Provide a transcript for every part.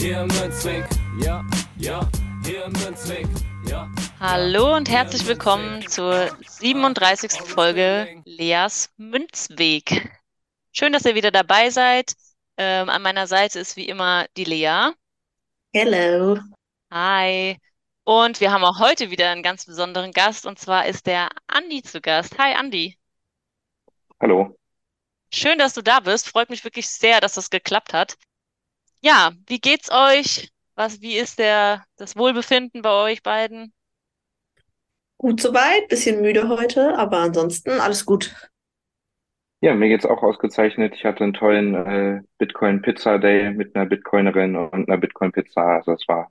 Hier im Münzweg, ja, ja, hier im Münzweg, ja. Hallo und herzlich willkommen zur 37. Folge Leas Münzweg. Schön, dass ihr wieder dabei seid. Ähm, an meiner Seite ist wie immer die Lea. Hello. Hi. Und wir haben auch heute wieder einen ganz besonderen Gast und zwar ist der Andi zu Gast. Hi Andi. Hallo. Schön, dass du da bist. Freut mich wirklich sehr, dass das geklappt hat. Ja, wie geht's euch? Was, wie ist der, das Wohlbefinden bei euch beiden? Gut soweit, bisschen müde heute, aber ansonsten alles gut. Ja, mir geht's auch ausgezeichnet. Ich hatte einen tollen äh, Bitcoin Pizza Day mit einer Bitcoinerin und einer Bitcoin Pizza. Also es war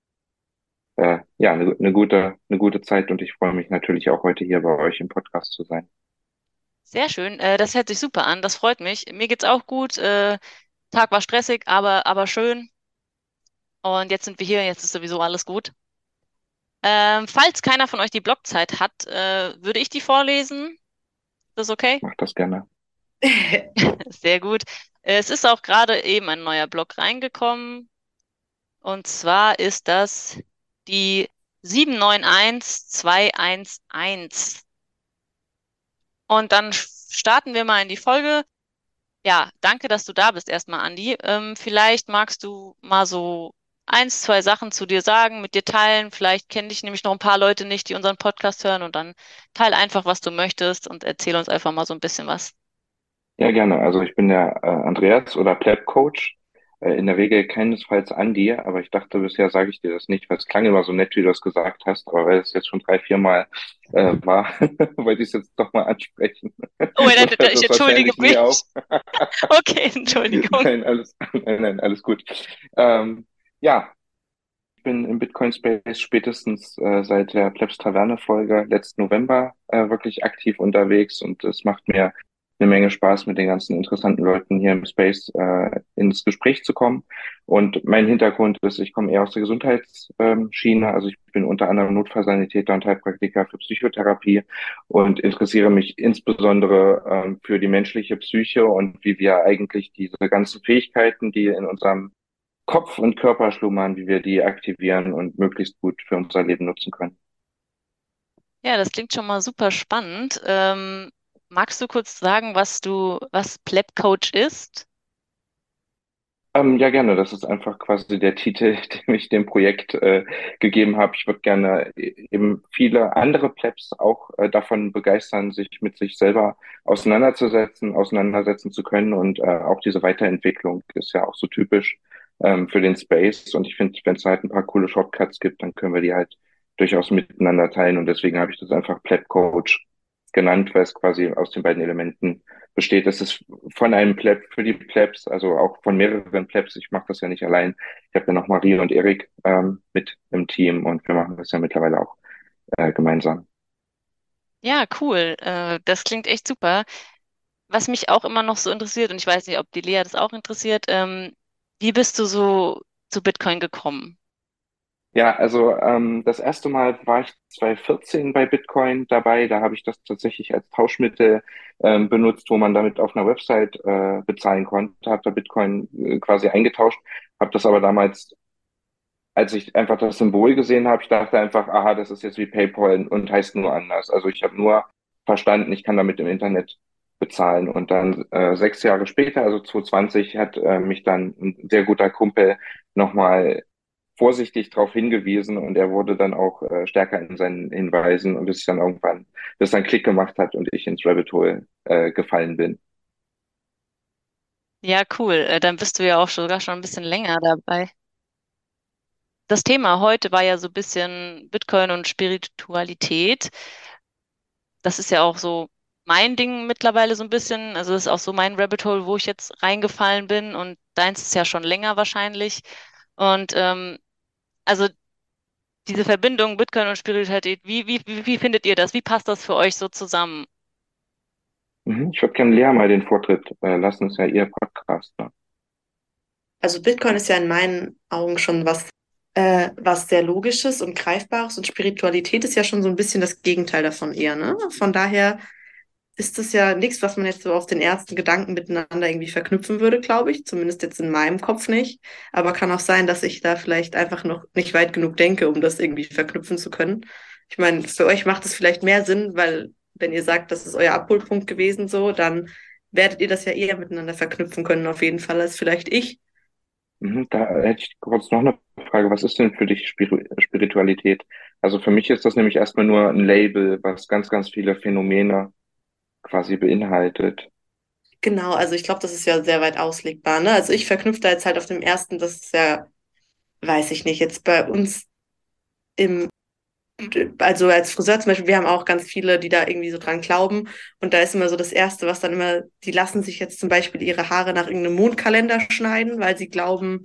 äh, ja eine, eine gute, eine gute Zeit und ich freue mich natürlich auch heute hier bei euch im Podcast zu sein. Sehr schön. Äh, das hört sich super an. Das freut mich. Mir geht's auch gut. Tag war stressig, aber, aber schön. Und jetzt sind wir hier, jetzt ist sowieso alles gut. Ähm, falls keiner von euch die Blockzeit hat, äh, würde ich die vorlesen. Ist das okay? Mach das gerne. Sehr gut. Es ist auch gerade eben ein neuer Blog reingekommen. Und zwar ist das die 791211. Und dann starten wir mal in die Folge. Ja, danke, dass du da bist erstmal, Andi. Ähm, vielleicht magst du mal so eins, zwei Sachen zu dir sagen, mit dir teilen. Vielleicht kenne dich nämlich noch ein paar Leute nicht, die unseren Podcast hören und dann teil einfach, was du möchtest und erzähl uns einfach mal so ein bisschen was. Ja, gerne. Also ich bin der äh, Andreas oder Pleb Coach. Äh, in der Regel keinesfalls an dir, aber ich dachte, bisher sage ich dir das nicht, weil es klang immer so nett, wie du das gesagt hast, aber weil es jetzt schon drei, vier Mal äh, war, wollte ich es jetzt doch mal ansprechen. Oh, nein, nein, ich entschuldige mich. okay, Entschuldigung. Nein, alles, nein, nein, alles gut. Ähm, ja, ich bin im Bitcoin Space spätestens äh, seit der Plebs Taverne Folge letzten November äh, wirklich aktiv unterwegs und es macht mir eine Menge Spaß, mit den ganzen interessanten Leuten hier im Space äh, ins Gespräch zu kommen. Und mein Hintergrund ist, ich komme eher aus der Gesundheitsschiene. Also ich bin unter anderem Notfallsanitäter und Heilpraktiker für Psychotherapie und interessiere mich insbesondere ähm, für die menschliche Psyche und wie wir eigentlich diese ganzen Fähigkeiten, die in unserem Kopf und Körper schlummern, wie wir die aktivieren und möglichst gut für unser Leben nutzen können. Ja, das klingt schon mal super spannend. Ähm, Magst du kurz sagen, was du, was Pleb Coach ist? Ähm, ja, gerne. Das ist einfach quasi der Titel, den ich dem Projekt äh, gegeben habe. Ich würde gerne äh, eben viele andere Plebs auch äh, davon begeistern, sich mit sich selber auseinanderzusetzen, auseinandersetzen zu können. Und äh, auch diese Weiterentwicklung ist ja auch so typisch ähm, für den Space. Und ich finde, wenn es halt ein paar coole Shortcuts gibt, dann können wir die halt durchaus miteinander teilen. Und deswegen habe ich das einfach Pleb Coach genannt, weil es quasi aus den beiden Elementen besteht. Es ist von einem Pleb für die Plebs, also auch von mehreren Plebs. Ich mache das ja nicht allein. Ich habe ja noch Marie und Erik ähm, mit im Team und wir machen das ja mittlerweile auch äh, gemeinsam. Ja, cool. Äh, das klingt echt super. Was mich auch immer noch so interessiert, und ich weiß nicht, ob die Lea das auch interessiert, ähm, wie bist du so zu Bitcoin gekommen? Ja, also ähm, das erste Mal war ich 2014 bei Bitcoin dabei. Da habe ich das tatsächlich als Tauschmittel ähm, benutzt, wo man damit auf einer Website äh, bezahlen konnte. Habe da Bitcoin äh, quasi eingetauscht, habe das aber damals, als ich einfach das Symbol gesehen habe, ich dachte einfach, aha, das ist jetzt wie PayPal und heißt nur anders. Also ich habe nur verstanden, ich kann damit im Internet bezahlen. Und dann äh, sechs Jahre später, also 2020, hat äh, mich dann ein sehr guter Kumpel nochmal vorsichtig darauf hingewiesen und er wurde dann auch äh, stärker in seinen Hinweisen und bis dann irgendwann, bis dann Klick gemacht hat und ich ins Rabbit Hole äh, gefallen bin. Ja, cool. Äh, dann bist du ja auch sogar schon ein bisschen länger dabei. Das Thema heute war ja so ein bisschen Bitcoin und Spiritualität. Das ist ja auch so mein Ding mittlerweile so ein bisschen. Also das ist auch so mein Rabbit Hole, wo ich jetzt reingefallen bin und deins ist ja schon länger wahrscheinlich. Und ähm, also diese Verbindung Bitcoin und Spiritualität, wie, wie, wie findet ihr das? Wie passt das für euch so zusammen? Mhm. Ich würde gerne Lea mal den Vortritt äh, lassen, das ist ja ihr Podcast. Ne? Also Bitcoin ist ja in meinen Augen schon was, äh, was sehr Logisches und Greifbares und Spiritualität ist ja schon so ein bisschen das Gegenteil davon eher. Ne? Von daher ist das ja nichts, was man jetzt so auf den ersten Gedanken miteinander irgendwie verknüpfen würde, glaube ich. Zumindest jetzt in meinem Kopf nicht. Aber kann auch sein, dass ich da vielleicht einfach noch nicht weit genug denke, um das irgendwie verknüpfen zu können. Ich meine, für euch macht es vielleicht mehr Sinn, weil wenn ihr sagt, das ist euer Abholpunkt gewesen, so, dann werdet ihr das ja eher miteinander verknüpfen können, auf jeden Fall, als vielleicht ich. Mhm, da hätte ich kurz noch eine Frage. Was ist denn für dich Spiritualität? Also für mich ist das nämlich erstmal nur ein Label, was ganz, ganz viele Phänomene quasi beinhaltet. Genau, also ich glaube, das ist ja sehr weit auslegbar. Ne? Also ich verknüpfe da jetzt halt auf dem ersten, das ist ja, weiß ich nicht, jetzt bei uns im, also als Friseur zum Beispiel, wir haben auch ganz viele, die da irgendwie so dran glauben. Und da ist immer so das Erste, was dann immer, die lassen sich jetzt zum Beispiel ihre Haare nach irgendeinem Mondkalender schneiden, weil sie glauben,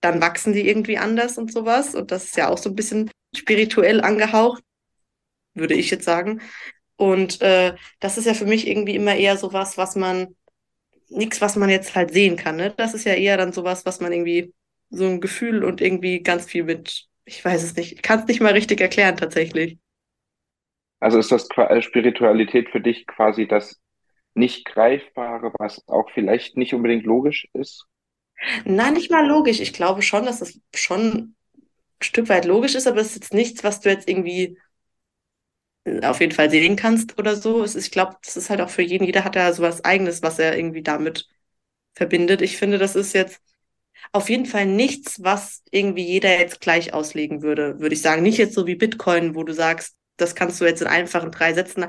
dann wachsen die irgendwie anders und sowas. Und das ist ja auch so ein bisschen spirituell angehaucht, würde ich jetzt sagen. Und äh, das ist ja für mich irgendwie immer eher sowas, was man, nichts, was man jetzt halt sehen kann. Ne? Das ist ja eher dann sowas, was man irgendwie, so ein Gefühl und irgendwie ganz viel mit, ich weiß es nicht, ich kann es nicht mal richtig erklären tatsächlich. Also ist das äh, Spiritualität für dich quasi das nicht greifbare, was auch vielleicht nicht unbedingt logisch ist? Nein, nicht mal logisch. Ich glaube schon, dass das schon ein Stück weit logisch ist, aber es ist jetzt nichts, was du jetzt irgendwie auf jeden Fall sehen kannst oder so. Es ist, ich glaube, das ist halt auch für jeden, jeder hat ja sowas Eigenes, was er irgendwie damit verbindet. Ich finde, das ist jetzt auf jeden Fall nichts, was irgendwie jeder jetzt gleich auslegen würde, würde ich sagen. Nicht jetzt so wie Bitcoin, wo du sagst, das kannst du jetzt in einfachen drei Sätzen,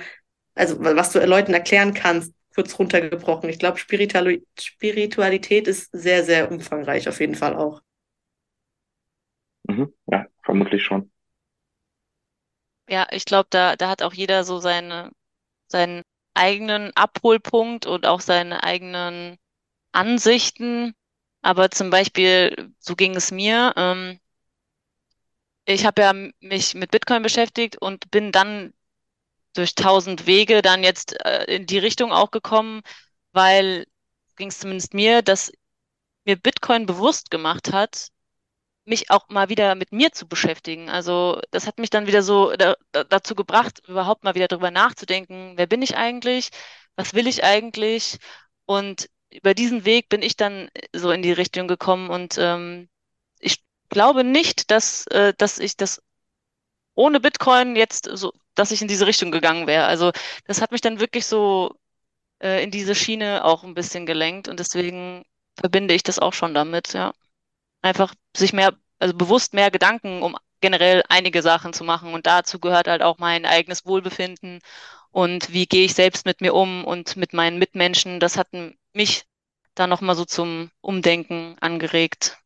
also was du Leuten erklären kannst, kurz runtergebrochen. Ich glaube, Spiritualität ist sehr, sehr umfangreich, auf jeden Fall auch. Mhm, ja, vermutlich schon. Ja, ich glaube, da, da hat auch jeder so seine, seinen eigenen Abholpunkt und auch seine eigenen Ansichten. Aber zum Beispiel, so ging es mir. Ähm, ich habe ja mich mit Bitcoin beschäftigt und bin dann durch tausend Wege dann jetzt äh, in die Richtung auch gekommen, weil ging es zumindest mir, dass mir Bitcoin bewusst gemacht hat, mich auch mal wieder mit mir zu beschäftigen. Also das hat mich dann wieder so da, da, dazu gebracht, überhaupt mal wieder darüber nachzudenken, wer bin ich eigentlich, was will ich eigentlich? Und über diesen Weg bin ich dann so in die Richtung gekommen und ähm, ich glaube nicht, dass, äh, dass ich das ohne Bitcoin jetzt so, dass ich in diese Richtung gegangen wäre. Also das hat mich dann wirklich so äh, in diese Schiene auch ein bisschen gelenkt und deswegen verbinde ich das auch schon damit, ja einfach sich mehr, also bewusst mehr Gedanken um generell einige Sachen zu machen. Und dazu gehört halt auch mein eigenes Wohlbefinden und wie gehe ich selbst mit mir um und mit meinen Mitmenschen. Das hat mich da nochmal so zum Umdenken angeregt.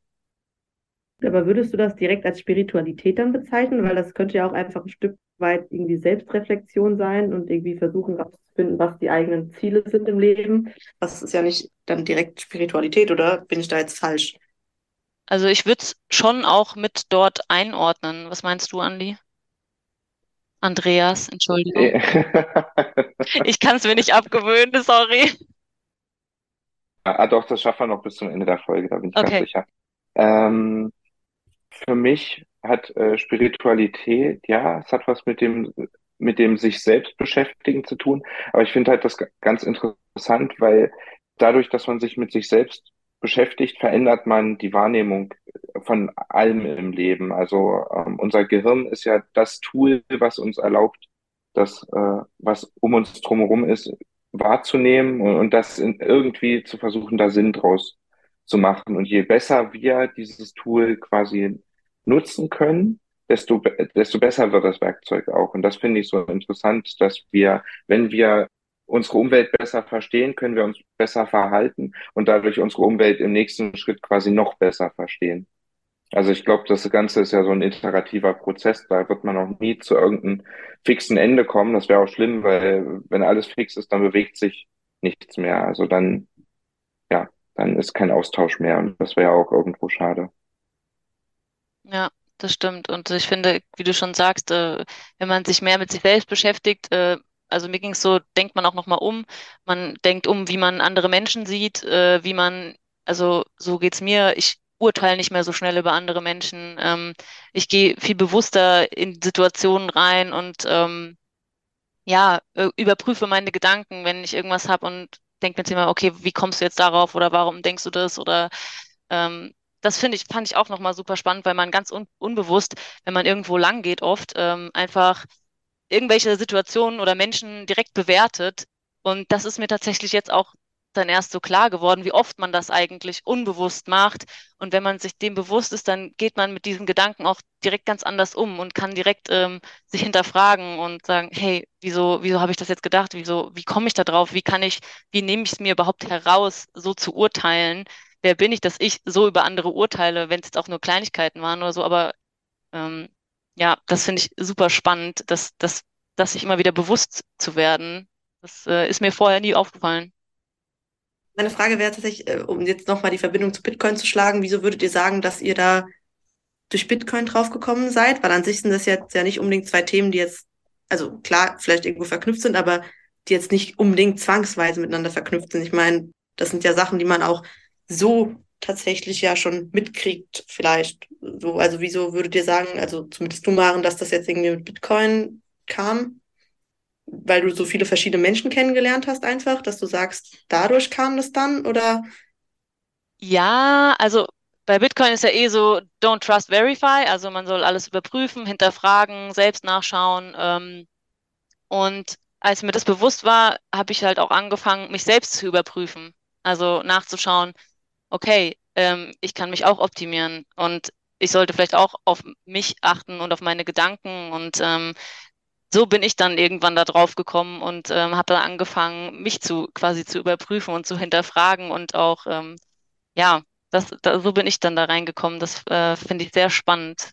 Aber würdest du das direkt als Spiritualität dann bezeichnen? Weil das könnte ja auch einfach ein Stück weit irgendwie Selbstreflexion sein und irgendwie versuchen herauszufinden, was die eigenen Ziele sind im Leben. Das ist ja nicht dann direkt Spiritualität, oder bin ich da jetzt falsch? Also ich würde es schon auch mit dort einordnen. Was meinst du, Andi? Andreas, Entschuldigung. ich kann es mir nicht abgewöhnen, sorry. Ah, doch, das schaffen wir noch bis zum Ende der Folge, da bin ich okay. ganz sicher. Ähm, für mich hat äh, Spiritualität, ja, es hat was mit dem, mit dem sich selbst beschäftigen zu tun, aber ich finde halt das ganz interessant, weil dadurch, dass man sich mit sich selbst beschäftigt, verändert man die Wahrnehmung von allem im Leben. Also ähm, unser Gehirn ist ja das Tool, was uns erlaubt, das, äh, was um uns drumherum ist, wahrzunehmen und, und das in, irgendwie zu versuchen, da Sinn draus zu machen. Und je besser wir dieses Tool quasi nutzen können, desto, desto besser wird das Werkzeug auch. Und das finde ich so interessant, dass wir, wenn wir unsere Umwelt besser verstehen, können wir uns besser verhalten und dadurch unsere Umwelt im nächsten Schritt quasi noch besser verstehen. Also ich glaube, das Ganze ist ja so ein iterativer Prozess, da wird man auch nie zu irgendeinem fixen Ende kommen. Das wäre auch schlimm, weil wenn alles fix ist, dann bewegt sich nichts mehr. Also dann, ja, dann ist kein Austausch mehr und das wäre ja auch irgendwo schade. Ja, das stimmt. Und ich finde, wie du schon sagst, äh, wenn man sich mehr mit sich selbst beschäftigt, äh, also mir ging es so, denkt man auch nochmal um. Man denkt um, wie man andere Menschen sieht, äh, wie man, also so geht's mir. Ich urteile nicht mehr so schnell über andere Menschen. Ähm, ich gehe viel bewusster in Situationen rein und ähm, ja, äh, überprüfe meine Gedanken, wenn ich irgendwas habe und denke mir immer, okay, wie kommst du jetzt darauf oder warum denkst du das oder ähm, das finde ich, fand ich auch nochmal super spannend, weil man ganz un unbewusst, wenn man irgendwo lang geht, oft ähm, einfach irgendwelche Situationen oder Menschen direkt bewertet. Und das ist mir tatsächlich jetzt auch dann erst so klar geworden, wie oft man das eigentlich unbewusst macht. Und wenn man sich dem bewusst ist, dann geht man mit diesen Gedanken auch direkt ganz anders um und kann direkt ähm, sich hinterfragen und sagen, hey, wieso, wieso habe ich das jetzt gedacht? Wieso, wie komme ich da drauf? Wie kann ich, wie nehme ich es mir überhaupt heraus, so zu urteilen? Wer bin ich, dass ich so über andere urteile, wenn es jetzt auch nur Kleinigkeiten waren oder so, aber ähm, ja, das finde ich super spannend, dass, dass, dass sich immer wieder bewusst zu werden. Das äh, ist mir vorher nie aufgefallen. Meine Frage wäre tatsächlich, äh, um jetzt nochmal die Verbindung zu Bitcoin zu schlagen, wieso würdet ihr sagen, dass ihr da durch Bitcoin draufgekommen seid? Weil an sich sind das jetzt ja nicht unbedingt zwei Themen, die jetzt, also klar, vielleicht irgendwo verknüpft sind, aber die jetzt nicht unbedingt zwangsweise miteinander verknüpft sind. Ich meine, das sind ja Sachen, die man auch so tatsächlich ja schon mitkriegt, vielleicht. So, also wieso würdet ihr sagen, also zumindest du, Maren, dass das jetzt irgendwie mit Bitcoin kam? weil du so viele verschiedene Menschen kennengelernt hast, einfach, dass du sagst, dadurch kam das dann oder? Ja, also bei Bitcoin ist ja eh so, don't trust, verify. Also man soll alles überprüfen, hinterfragen, selbst nachschauen. Ähm, und als mir das bewusst war, habe ich halt auch angefangen, mich selbst zu überprüfen. Also nachzuschauen, okay, ähm, ich kann mich auch optimieren und ich sollte vielleicht auch auf mich achten und auf meine Gedanken und ähm, so bin ich dann irgendwann da drauf gekommen und ähm, habe dann angefangen, mich zu quasi zu überprüfen und zu hinterfragen und auch, ähm, ja, das, da, so bin ich dann da reingekommen. Das äh, finde ich sehr spannend.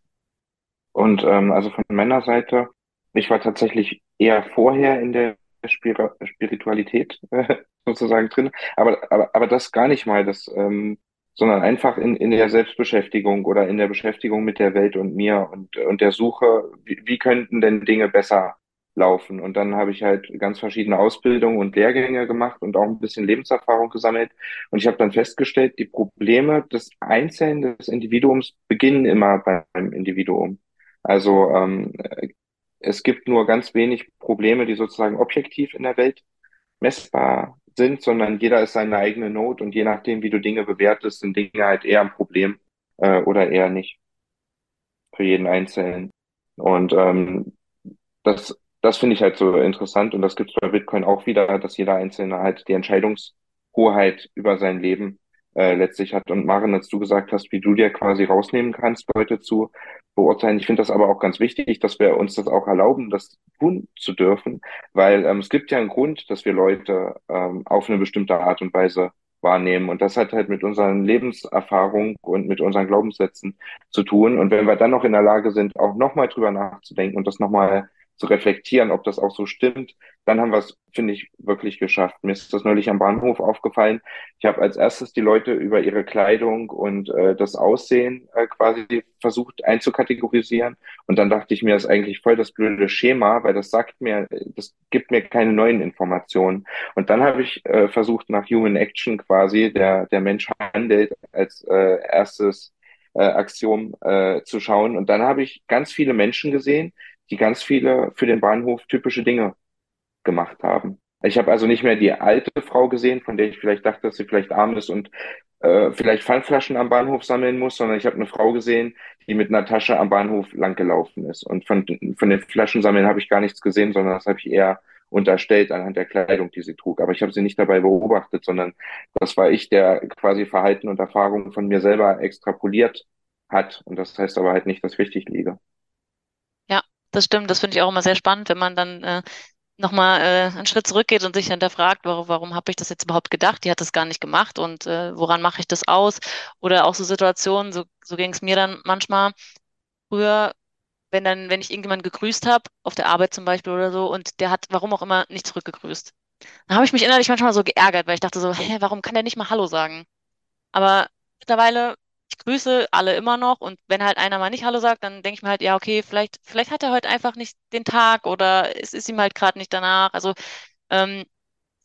Und ähm, also von meiner Seite, ich war tatsächlich eher vorher in der Spir Spiritualität äh, sozusagen drin, aber, aber, aber das gar nicht mal. Das ähm, sondern einfach in, in der Selbstbeschäftigung oder in der Beschäftigung mit der Welt und mir und, und der Suche, wie, wie könnten denn Dinge besser laufen? Und dann habe ich halt ganz verschiedene Ausbildungen und Lehrgänge gemacht und auch ein bisschen Lebenserfahrung gesammelt. Und ich habe dann festgestellt, die Probleme des Einzelnen, des Individuums beginnen immer beim Individuum. Also ähm, es gibt nur ganz wenig Probleme, die sozusagen objektiv in der Welt messbar sind, sondern jeder ist seine eigene Not und je nachdem, wie du Dinge bewertest, sind Dinge halt eher ein Problem äh, oder eher nicht für jeden Einzelnen. Und ähm, das, das finde ich halt so interessant und das gibt es bei Bitcoin auch wieder, dass jeder Einzelne halt die Entscheidungshoheit über sein Leben äh, letztlich hat. Und Maren, als du gesagt hast, wie du dir quasi rausnehmen kannst, Leute zu beurteilen. Ich finde das aber auch ganz wichtig, dass wir uns das auch erlauben, das tun zu dürfen, weil ähm, es gibt ja einen Grund, dass wir Leute ähm, auf eine bestimmte Art und Weise wahrnehmen. Und das hat halt mit unseren Lebenserfahrungen und mit unseren Glaubenssätzen zu tun. Und wenn wir dann noch in der Lage sind, auch nochmal drüber nachzudenken und das nochmal zu reflektieren, ob das auch so stimmt, dann haben wir es, finde ich, wirklich geschafft. Mir ist das neulich am Bahnhof aufgefallen. Ich habe als erstes die Leute über ihre Kleidung und äh, das Aussehen äh, quasi versucht einzukategorisieren. Und dann dachte ich mir, das ist eigentlich voll das blöde Schema, weil das sagt mir, das gibt mir keine neuen Informationen. Und dann habe ich äh, versucht, nach Human Action quasi, der, der Mensch handelt, als äh, erstes äh, Aktion äh, zu schauen. Und dann habe ich ganz viele Menschen gesehen, die ganz viele für den Bahnhof typische Dinge gemacht haben. Ich habe also nicht mehr die alte Frau gesehen, von der ich vielleicht dachte, dass sie vielleicht arm ist und äh, vielleicht Pfandflaschen am Bahnhof sammeln muss, sondern ich habe eine Frau gesehen, die mit einer Tasche am Bahnhof langgelaufen ist. Und von, von den Flaschensammeln habe ich gar nichts gesehen, sondern das habe ich eher unterstellt anhand der Kleidung, die sie trug. Aber ich habe sie nicht dabei beobachtet, sondern das war ich, der quasi Verhalten und Erfahrungen von mir selber extrapoliert hat. Und das heißt aber halt nicht, dass ich richtig liege das stimmt, das finde ich auch immer sehr spannend, wenn man dann äh, nochmal äh, einen Schritt zurückgeht und sich hinterfragt, warum, warum habe ich das jetzt überhaupt gedacht? Die hat das gar nicht gemacht und äh, woran mache ich das aus? Oder auch so Situationen, so, so ging es mir dann manchmal früher, wenn dann, wenn ich irgendjemanden gegrüßt habe, auf der Arbeit zum Beispiel oder so, und der hat, warum auch immer, nicht zurückgegrüßt. Dann habe ich mich innerlich manchmal so geärgert, weil ich dachte so, hä, warum kann der nicht mal Hallo sagen? Aber mittlerweile, ich grüße alle immer noch und wenn halt einer mal nicht Hallo sagt, dann denke ich mir halt, ja, okay, vielleicht, vielleicht hat er heute einfach nicht den Tag oder es ist ihm halt gerade nicht danach. Also ähm,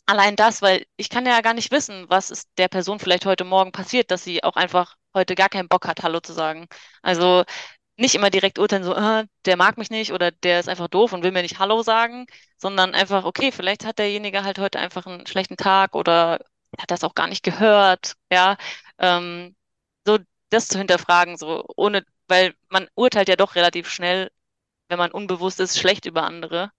allein das, weil ich kann ja gar nicht wissen, was ist der Person vielleicht heute Morgen passiert, dass sie auch einfach heute gar keinen Bock hat, Hallo zu sagen. Also nicht immer direkt urteilen, so, äh, der mag mich nicht oder der ist einfach doof und will mir nicht Hallo sagen, sondern einfach, okay, vielleicht hat derjenige halt heute einfach einen schlechten Tag oder hat das auch gar nicht gehört, ja. Ähm, so das zu hinterfragen, so ohne, weil man urteilt ja doch relativ schnell, wenn man unbewusst ist, schlecht über andere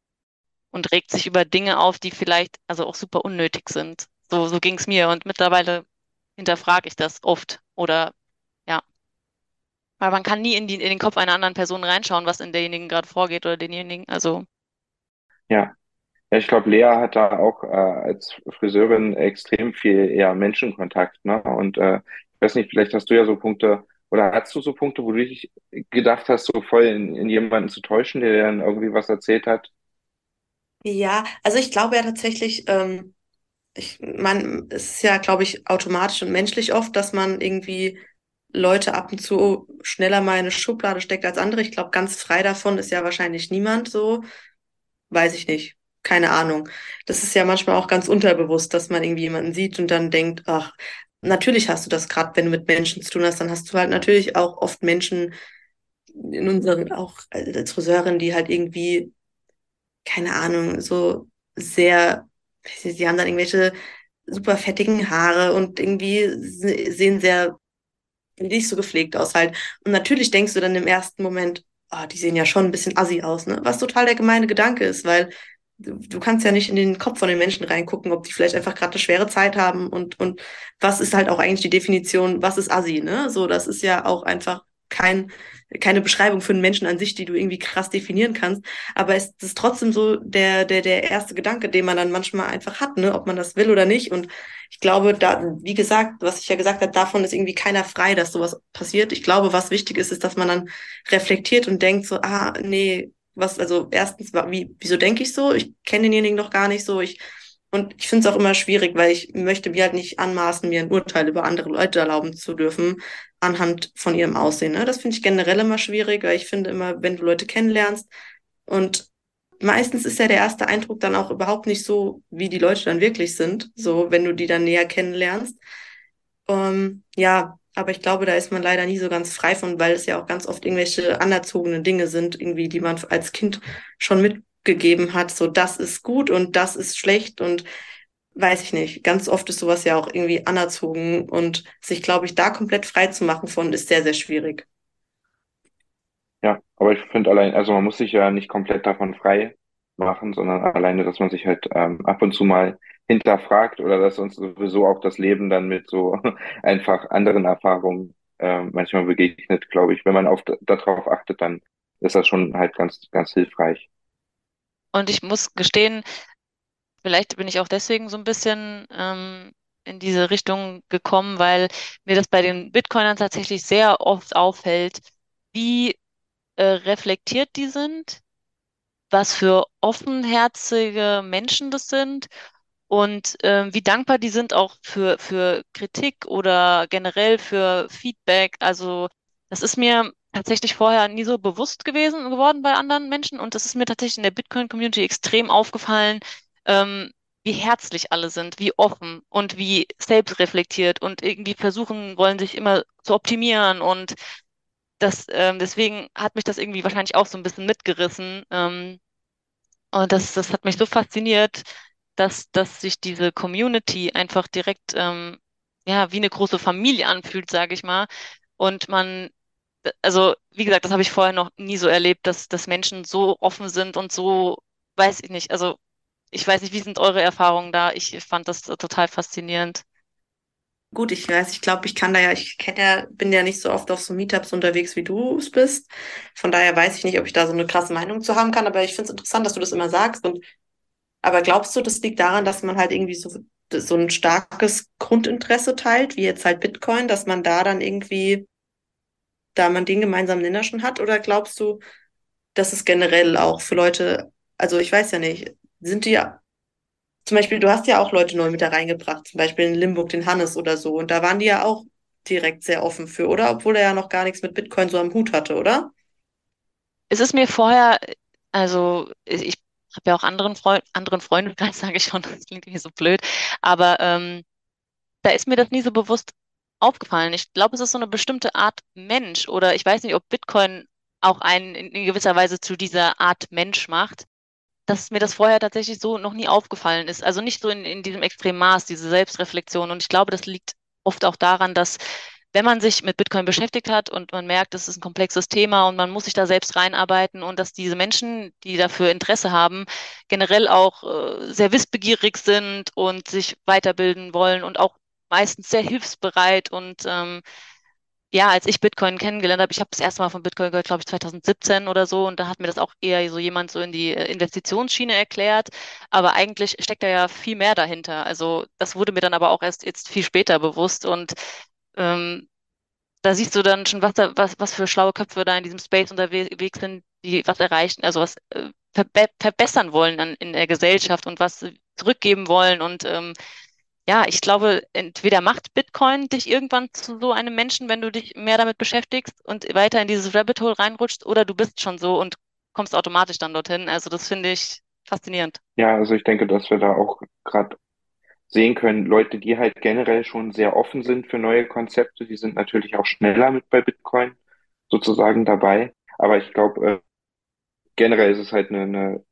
und regt sich über Dinge auf, die vielleicht also auch super unnötig sind. So, so ging es mir und mittlerweile hinterfrage ich das oft oder ja. Weil man kann nie in, die, in den Kopf einer anderen Person reinschauen, was in derjenigen gerade vorgeht oder denjenigen. Also. Ja. Ja, ich glaube, Lea hat da auch äh, als Friseurin extrem viel eher Menschenkontakt, ne? Und äh, weiß nicht, vielleicht hast du ja so Punkte, oder hast du so Punkte, wo du dich gedacht hast, so voll in, in jemanden zu täuschen, der dir dann irgendwie was erzählt hat? Ja, also ich glaube ja tatsächlich, ähm, ich, man, es ist ja, glaube ich, automatisch und menschlich oft, dass man irgendwie Leute ab und zu schneller mal in eine Schublade steckt als andere. Ich glaube, ganz frei davon ist ja wahrscheinlich niemand so. Weiß ich nicht. Keine Ahnung. Das ist ja manchmal auch ganz unterbewusst, dass man irgendwie jemanden sieht und dann denkt, ach, natürlich hast du das gerade, wenn du mit Menschen zu tun hast, dann hast du halt natürlich auch oft Menschen in unseren, auch als Friseurin, die halt irgendwie, keine Ahnung, so sehr, sie haben dann irgendwelche super fettigen Haare und irgendwie sehen sehr nicht so gepflegt aus halt. Und natürlich denkst du dann im ersten Moment, oh, die sehen ja schon ein bisschen assi aus, ne? Was total der gemeine Gedanke ist, weil du, kannst ja nicht in den Kopf von den Menschen reingucken, ob die vielleicht einfach gerade eine schwere Zeit haben und, und was ist halt auch eigentlich die Definition, was ist assi, ne? So, das ist ja auch einfach kein, keine Beschreibung für einen Menschen an sich, die du irgendwie krass definieren kannst. Aber es ist trotzdem so der, der, der erste Gedanke, den man dann manchmal einfach hat, ne, ob man das will oder nicht. Und ich glaube, da, wie gesagt, was ich ja gesagt habe, davon ist irgendwie keiner frei, dass sowas passiert. Ich glaube, was wichtig ist, ist, dass man dann reflektiert und denkt so, ah, nee, was, also erstens, wie, wieso denke ich so? Ich kenne denjenigen noch gar nicht so. Ich, und ich finde es auch immer schwierig, weil ich möchte mir halt nicht anmaßen, mir ein Urteil über andere Leute erlauben zu dürfen, anhand von ihrem Aussehen. Ne? Das finde ich generell immer schwierig, weil ich finde immer, wenn du Leute kennenlernst und meistens ist ja der erste Eindruck dann auch überhaupt nicht so, wie die Leute dann wirklich sind, so wenn du die dann näher kennenlernst. Ähm, ja, aber ich glaube, da ist man leider nie so ganz frei von, weil es ja auch ganz oft irgendwelche anerzogene Dinge sind, irgendwie, die man als Kind schon mitgegeben hat. So, das ist gut und das ist schlecht und weiß ich nicht. Ganz oft ist sowas ja auch irgendwie anerzogen und sich, glaube ich, da komplett frei zu machen von, ist sehr, sehr schwierig. Ja, aber ich finde allein, also man muss sich ja nicht komplett davon frei machen, sondern alleine, dass man sich halt ähm, ab und zu mal hinterfragt oder dass uns sowieso auch das Leben dann mit so einfach anderen Erfahrungen äh, manchmal begegnet, glaube ich. Wenn man auf darauf achtet, dann ist das schon halt ganz, ganz hilfreich. Und ich muss gestehen, vielleicht bin ich auch deswegen so ein bisschen ähm, in diese Richtung gekommen, weil mir das bei den Bitcoinern tatsächlich sehr oft auffällt, wie äh, reflektiert die sind, was für offenherzige Menschen das sind und äh, wie dankbar die sind auch für, für Kritik oder generell für Feedback. Also das ist mir tatsächlich vorher nie so bewusst gewesen geworden bei anderen Menschen und das ist mir tatsächlich in der Bitcoin-Community extrem aufgefallen, ähm, wie herzlich alle sind, wie offen und wie selbstreflektiert und irgendwie versuchen wollen, sich immer zu optimieren und das, ähm, deswegen hat mich das irgendwie wahrscheinlich auch so ein bisschen mitgerissen. Ähm, und das, das hat mich so fasziniert, dass, dass sich diese Community einfach direkt ähm, ja, wie eine große Familie anfühlt, sage ich mal. Und man, also wie gesagt, das habe ich vorher noch nie so erlebt, dass, dass Menschen so offen sind und so, weiß ich nicht, also ich weiß nicht, wie sind eure Erfahrungen da? Ich fand das total faszinierend. Gut, ich weiß, ich glaube, ich kann da ja, ich kenne ja, bin ja nicht so oft auf so Meetups unterwegs, wie du es bist. Von daher weiß ich nicht, ob ich da so eine krasse Meinung zu haben kann, aber ich finde es interessant, dass du das immer sagst und Aber glaubst du, das liegt daran, dass man halt irgendwie so, so ein starkes Grundinteresse teilt, wie jetzt halt Bitcoin, dass man da dann irgendwie, da man den gemeinsamen Nenner schon hat? Oder glaubst du, dass es generell auch für Leute, also ich weiß ja nicht, sind die ja, zum Beispiel, du hast ja auch Leute neu mit da reingebracht, zum Beispiel in Limburg den Hannes oder so, und da waren die ja auch direkt sehr offen für, oder? Obwohl er ja noch gar nichts mit Bitcoin so am Hut hatte, oder? Es ist mir vorher, also ich habe ja auch anderen Freund, anderen Freundeskreis, sage ich schon, das klingt irgendwie so blöd, aber ähm, da ist mir das nie so bewusst aufgefallen. Ich glaube, es ist so eine bestimmte Art Mensch oder ich weiß nicht, ob Bitcoin auch einen in, gewisser Weise zu dieser Art Mensch macht, dass mir das vorher tatsächlich so noch nie aufgefallen ist. Also nicht so in, in diesem Extremmaß, diese Selbstreflexion. Und ich glaube, das liegt oft auch daran, dass wenn man sich mit Bitcoin beschäftigt hat und man merkt, es ist ein komplexes Thema und man muss sich da selbst reinarbeiten und dass diese Menschen, die dafür Interesse haben, generell auch äh, sehr wissbegierig sind und sich weiterbilden wollen und auch meistens sehr hilfsbereit und ähm, ja, als ich Bitcoin kennengelernt habe, ich habe das erste Mal von Bitcoin gehört, glaube ich, 2017 oder so, und da hat mir das auch eher so jemand so in die äh, Investitionsschiene erklärt. Aber eigentlich steckt da ja viel mehr dahinter. Also das wurde mir dann aber auch erst jetzt viel später bewusst und ähm, da siehst du dann schon, was, da, was, was für schlaue Köpfe da in diesem Space unterwegs sind, die was erreichen, also was äh, verbe verbessern wollen an, in der Gesellschaft und was zurückgeben wollen und ähm, ja, ich glaube, entweder macht Bitcoin dich irgendwann zu so einem Menschen, wenn du dich mehr damit beschäftigst und weiter in dieses Rabbit Hole reinrutschst, oder du bist schon so und kommst automatisch dann dorthin. Also das finde ich faszinierend. Ja, also ich denke, dass wir da auch gerade sehen können, Leute, die halt generell schon sehr offen sind für neue Konzepte, die sind natürlich auch schneller mit bei Bitcoin sozusagen dabei. Aber ich glaube, äh, generell ist es halt eine, eine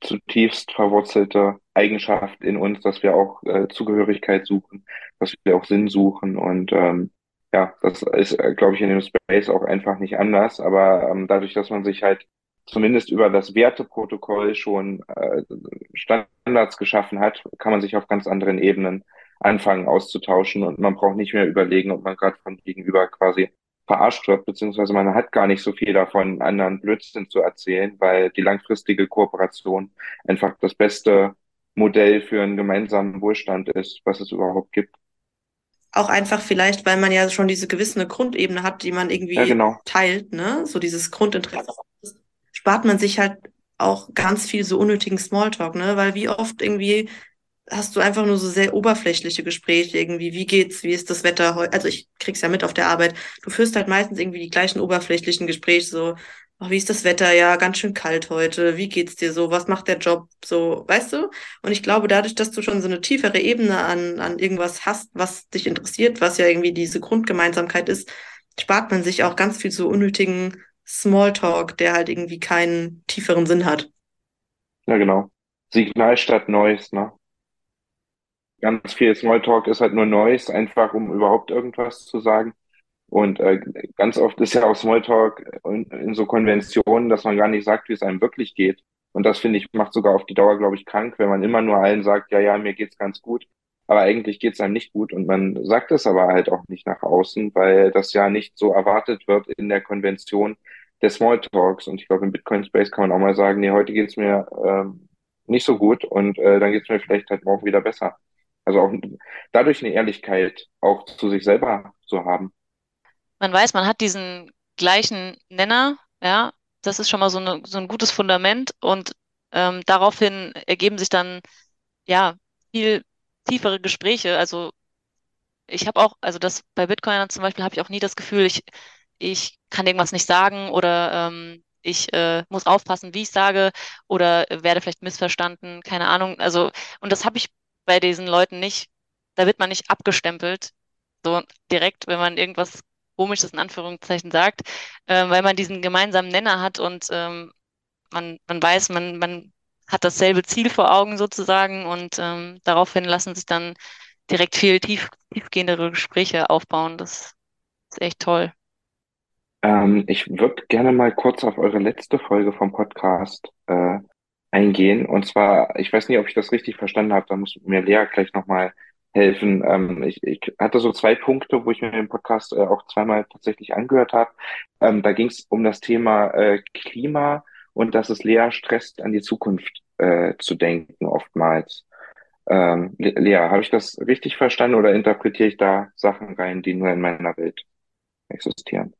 zutiefst verwurzelte Eigenschaft in uns, dass wir auch äh, Zugehörigkeit suchen, dass wir auch Sinn suchen und ähm, ja, das ist, äh, glaube ich, in dem Space auch einfach nicht anders. Aber ähm, dadurch, dass man sich halt zumindest über das Werteprotokoll schon äh, Standards geschaffen hat, kann man sich auf ganz anderen Ebenen anfangen auszutauschen und man braucht nicht mehr überlegen, ob man gerade von gegenüber quasi verarscht wird, beziehungsweise man hat gar nicht so viel davon, anderen Blödsinn zu erzählen, weil die langfristige Kooperation einfach das beste Modell für einen gemeinsamen Wohlstand ist, was es überhaupt gibt. Auch einfach vielleicht, weil man ja schon diese gewisse Grundebene hat, die man irgendwie Ja, genau. teilt, ne? So dieses Grundinteresse. Spart man sich halt auch ganz viel so unnötigen Smalltalk, ne? Weil wie oft irgendwie hast du einfach nur so sehr oberflächliche Gespräche irgendwie. Wie geht's? Wie ist das Wetter heute? Also ich krieg's ja mit auf der Arbeit. Du führst halt meistens irgendwie die gleichen oberflächlichen Gespräche, so, ach, wie ist das Wetter? Ja, ganz schön kalt heute. Wie geht's dir so? Was macht der Job? So, weißt du? Und ich glaube, dadurch, dass du schon so eine tiefere Ebene an, an irgendwas hast, was dich interessiert, was ja irgendwie diese Grundgemeinsamkeit ist, spart man sich auch ganz viel so unnötigen Smalltalk, der halt irgendwie keinen tieferen Sinn hat. Ja, genau. Signal statt Neues, ne? Ganz viel Smalltalk ist halt nur Neues, einfach um überhaupt irgendwas zu sagen. Und äh, ganz oft ist ja auch Smalltalk in, in so Konventionen, dass man gar nicht sagt, wie es einem wirklich geht. Und das finde ich, macht sogar auf die Dauer, glaube ich, krank, wenn man immer nur allen sagt, ja, ja, mir geht's ganz gut. Aber eigentlich geht's einem nicht gut. Und man sagt es aber halt auch nicht nach außen, weil das ja nicht so erwartet wird in der Konvention der Smalltalks. Und ich glaube, im Bitcoin Space kann man auch mal sagen, nee, heute geht's mir ähm, nicht so gut und äh, dann geht's mir vielleicht halt morgen wieder besser. Also auch dadurch eine Ehrlichkeit auch zu sich selber zu haben. Man weiß, man hat diesen gleichen Nenner, ja, das ist schon mal so, eine, so ein gutes Fundament und ähm, daraufhin ergeben sich dann ja viel tiefere Gespräche. Also ich habe auch, also das bei Bitcoinern zum Beispiel habe ich auch nie das Gefühl, ich, ich kann irgendwas nicht sagen oder ähm, ich äh, muss aufpassen, wie ich sage oder werde vielleicht missverstanden, keine Ahnung. Also, und das habe ich bei diesen Leuten nicht, da wird man nicht abgestempelt, so direkt, wenn man irgendwas Komisches in Anführungszeichen sagt, äh, weil man diesen gemeinsamen Nenner hat und ähm, man, man weiß, man, man hat dasselbe Ziel vor Augen sozusagen und ähm, daraufhin lassen sich dann direkt viel tief, tiefgehendere Gespräche aufbauen. Das ist echt toll. Ähm, ich würde gerne mal kurz auf eure letzte Folge vom Podcast äh, eingehen. Und zwar, ich weiß nicht, ob ich das richtig verstanden habe, da muss mir Lea gleich nochmal helfen. Ähm, ich, ich hatte so zwei Punkte, wo ich mir den Podcast äh, auch zweimal tatsächlich angehört habe. Ähm, da ging es um das Thema äh, Klima und dass es Lea stresst, an die Zukunft äh, zu denken oftmals. Ähm, Lea, habe ich das richtig verstanden oder interpretiere ich da Sachen rein, die nur in meiner Welt existieren?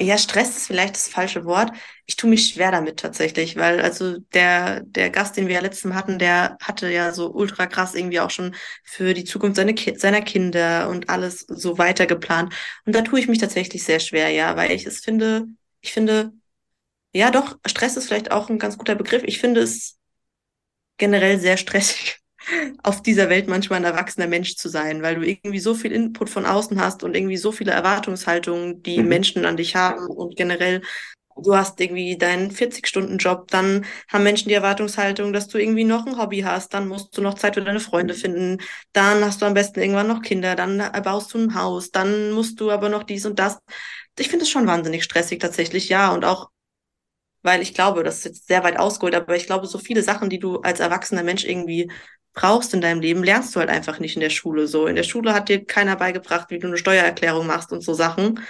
Ja, Stress ist vielleicht das falsche Wort. Ich tue mich schwer damit tatsächlich, weil also der, der Gast, den wir ja letztes Mal hatten, der hatte ja so ultra krass irgendwie auch schon für die Zukunft seine seiner Kinder und alles so weiter geplant. Und da tue ich mich tatsächlich sehr schwer, ja, weil ich es finde, ich finde, ja doch, Stress ist vielleicht auch ein ganz guter Begriff. Ich finde es generell sehr stressig auf dieser Welt manchmal ein erwachsener Mensch zu sein, weil du irgendwie so viel Input von außen hast und irgendwie so viele Erwartungshaltungen, die mhm. Menschen an dich haben und generell du hast irgendwie deinen 40-Stunden-Job, dann haben Menschen die Erwartungshaltung, dass du irgendwie noch ein Hobby hast, dann musst du noch Zeit für deine Freunde finden, dann hast du am besten irgendwann noch Kinder, dann baust du ein Haus, dann musst du aber noch dies und das. Ich finde es schon wahnsinnig stressig tatsächlich, ja, und auch weil ich glaube, das ist jetzt sehr weit ausgeholt, aber ich glaube, so viele Sachen, die du als erwachsener Mensch irgendwie brauchst in deinem Leben, lernst du halt einfach nicht in der Schule so. In der Schule hat dir keiner beigebracht, wie du eine Steuererklärung machst und so Sachen.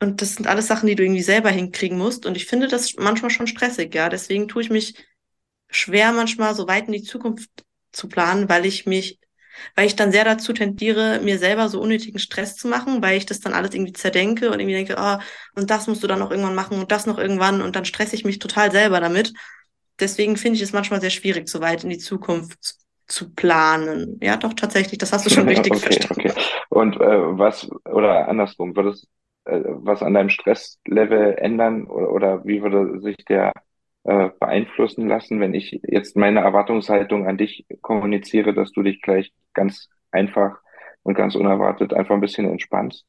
Und das sind alles Sachen, die du irgendwie selber hinkriegen musst. Und ich finde das manchmal schon stressig, ja. Deswegen tue ich mich schwer, manchmal so weit in die Zukunft zu planen, weil ich mich, weil ich dann sehr dazu tendiere, mir selber so unnötigen Stress zu machen, weil ich das dann alles irgendwie zerdenke und irgendwie denke, oh, und das musst du dann noch irgendwann machen und das noch irgendwann und dann stresse ich mich total selber damit. Deswegen finde ich es manchmal sehr schwierig, so weit in die Zukunft zu planen. Ja, doch, tatsächlich, das hast du schon richtig okay, verstanden. Okay. Und äh, was, oder andersrum, würde es äh, was an deinem Stresslevel ändern oder, oder wie würde sich der äh, beeinflussen lassen, wenn ich jetzt meine Erwartungshaltung an dich kommuniziere, dass du dich gleich ganz einfach und ganz unerwartet einfach ein bisschen entspannst?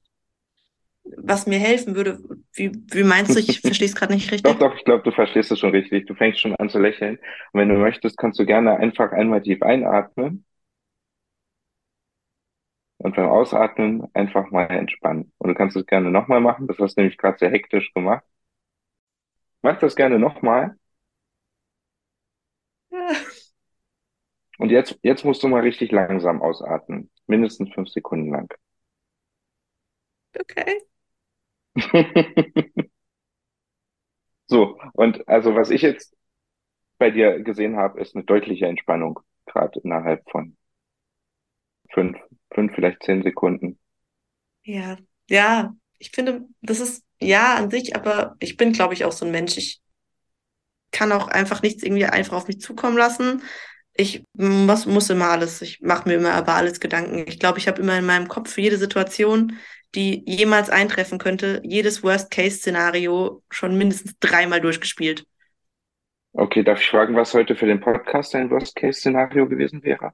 Was mir helfen würde. Wie, wie meinst du? Ich verstehe es gerade nicht richtig. Doch, doch, ich glaube, du verstehst es schon richtig. Du fängst schon an zu lächeln. Und wenn du möchtest, kannst du gerne einfach einmal tief einatmen. Und beim Ausatmen einfach mal entspannen. Und du kannst es gerne nochmal machen. Das hast du nämlich gerade sehr hektisch gemacht. Mach das gerne nochmal. Ja. Und jetzt, jetzt musst du mal richtig langsam ausatmen. Mindestens fünf Sekunden lang. Okay. So, und also was ich jetzt bei dir gesehen habe, ist eine deutliche Entspannung, gerade innerhalb von fünf, fünf, vielleicht zehn Sekunden. Ja, ja, ich finde, das ist ja an sich, aber ich bin, glaube ich, auch so ein Mensch. Ich kann auch einfach nichts irgendwie einfach auf mich zukommen lassen. Ich muss, muss immer alles, ich mache mir immer aber alles Gedanken. Ich glaube, ich habe immer in meinem Kopf für jede Situation die jemals eintreffen könnte, jedes Worst-Case-Szenario schon mindestens dreimal durchgespielt. Okay, darf ich fragen, was heute für den Podcast ein Worst-Case-Szenario gewesen wäre?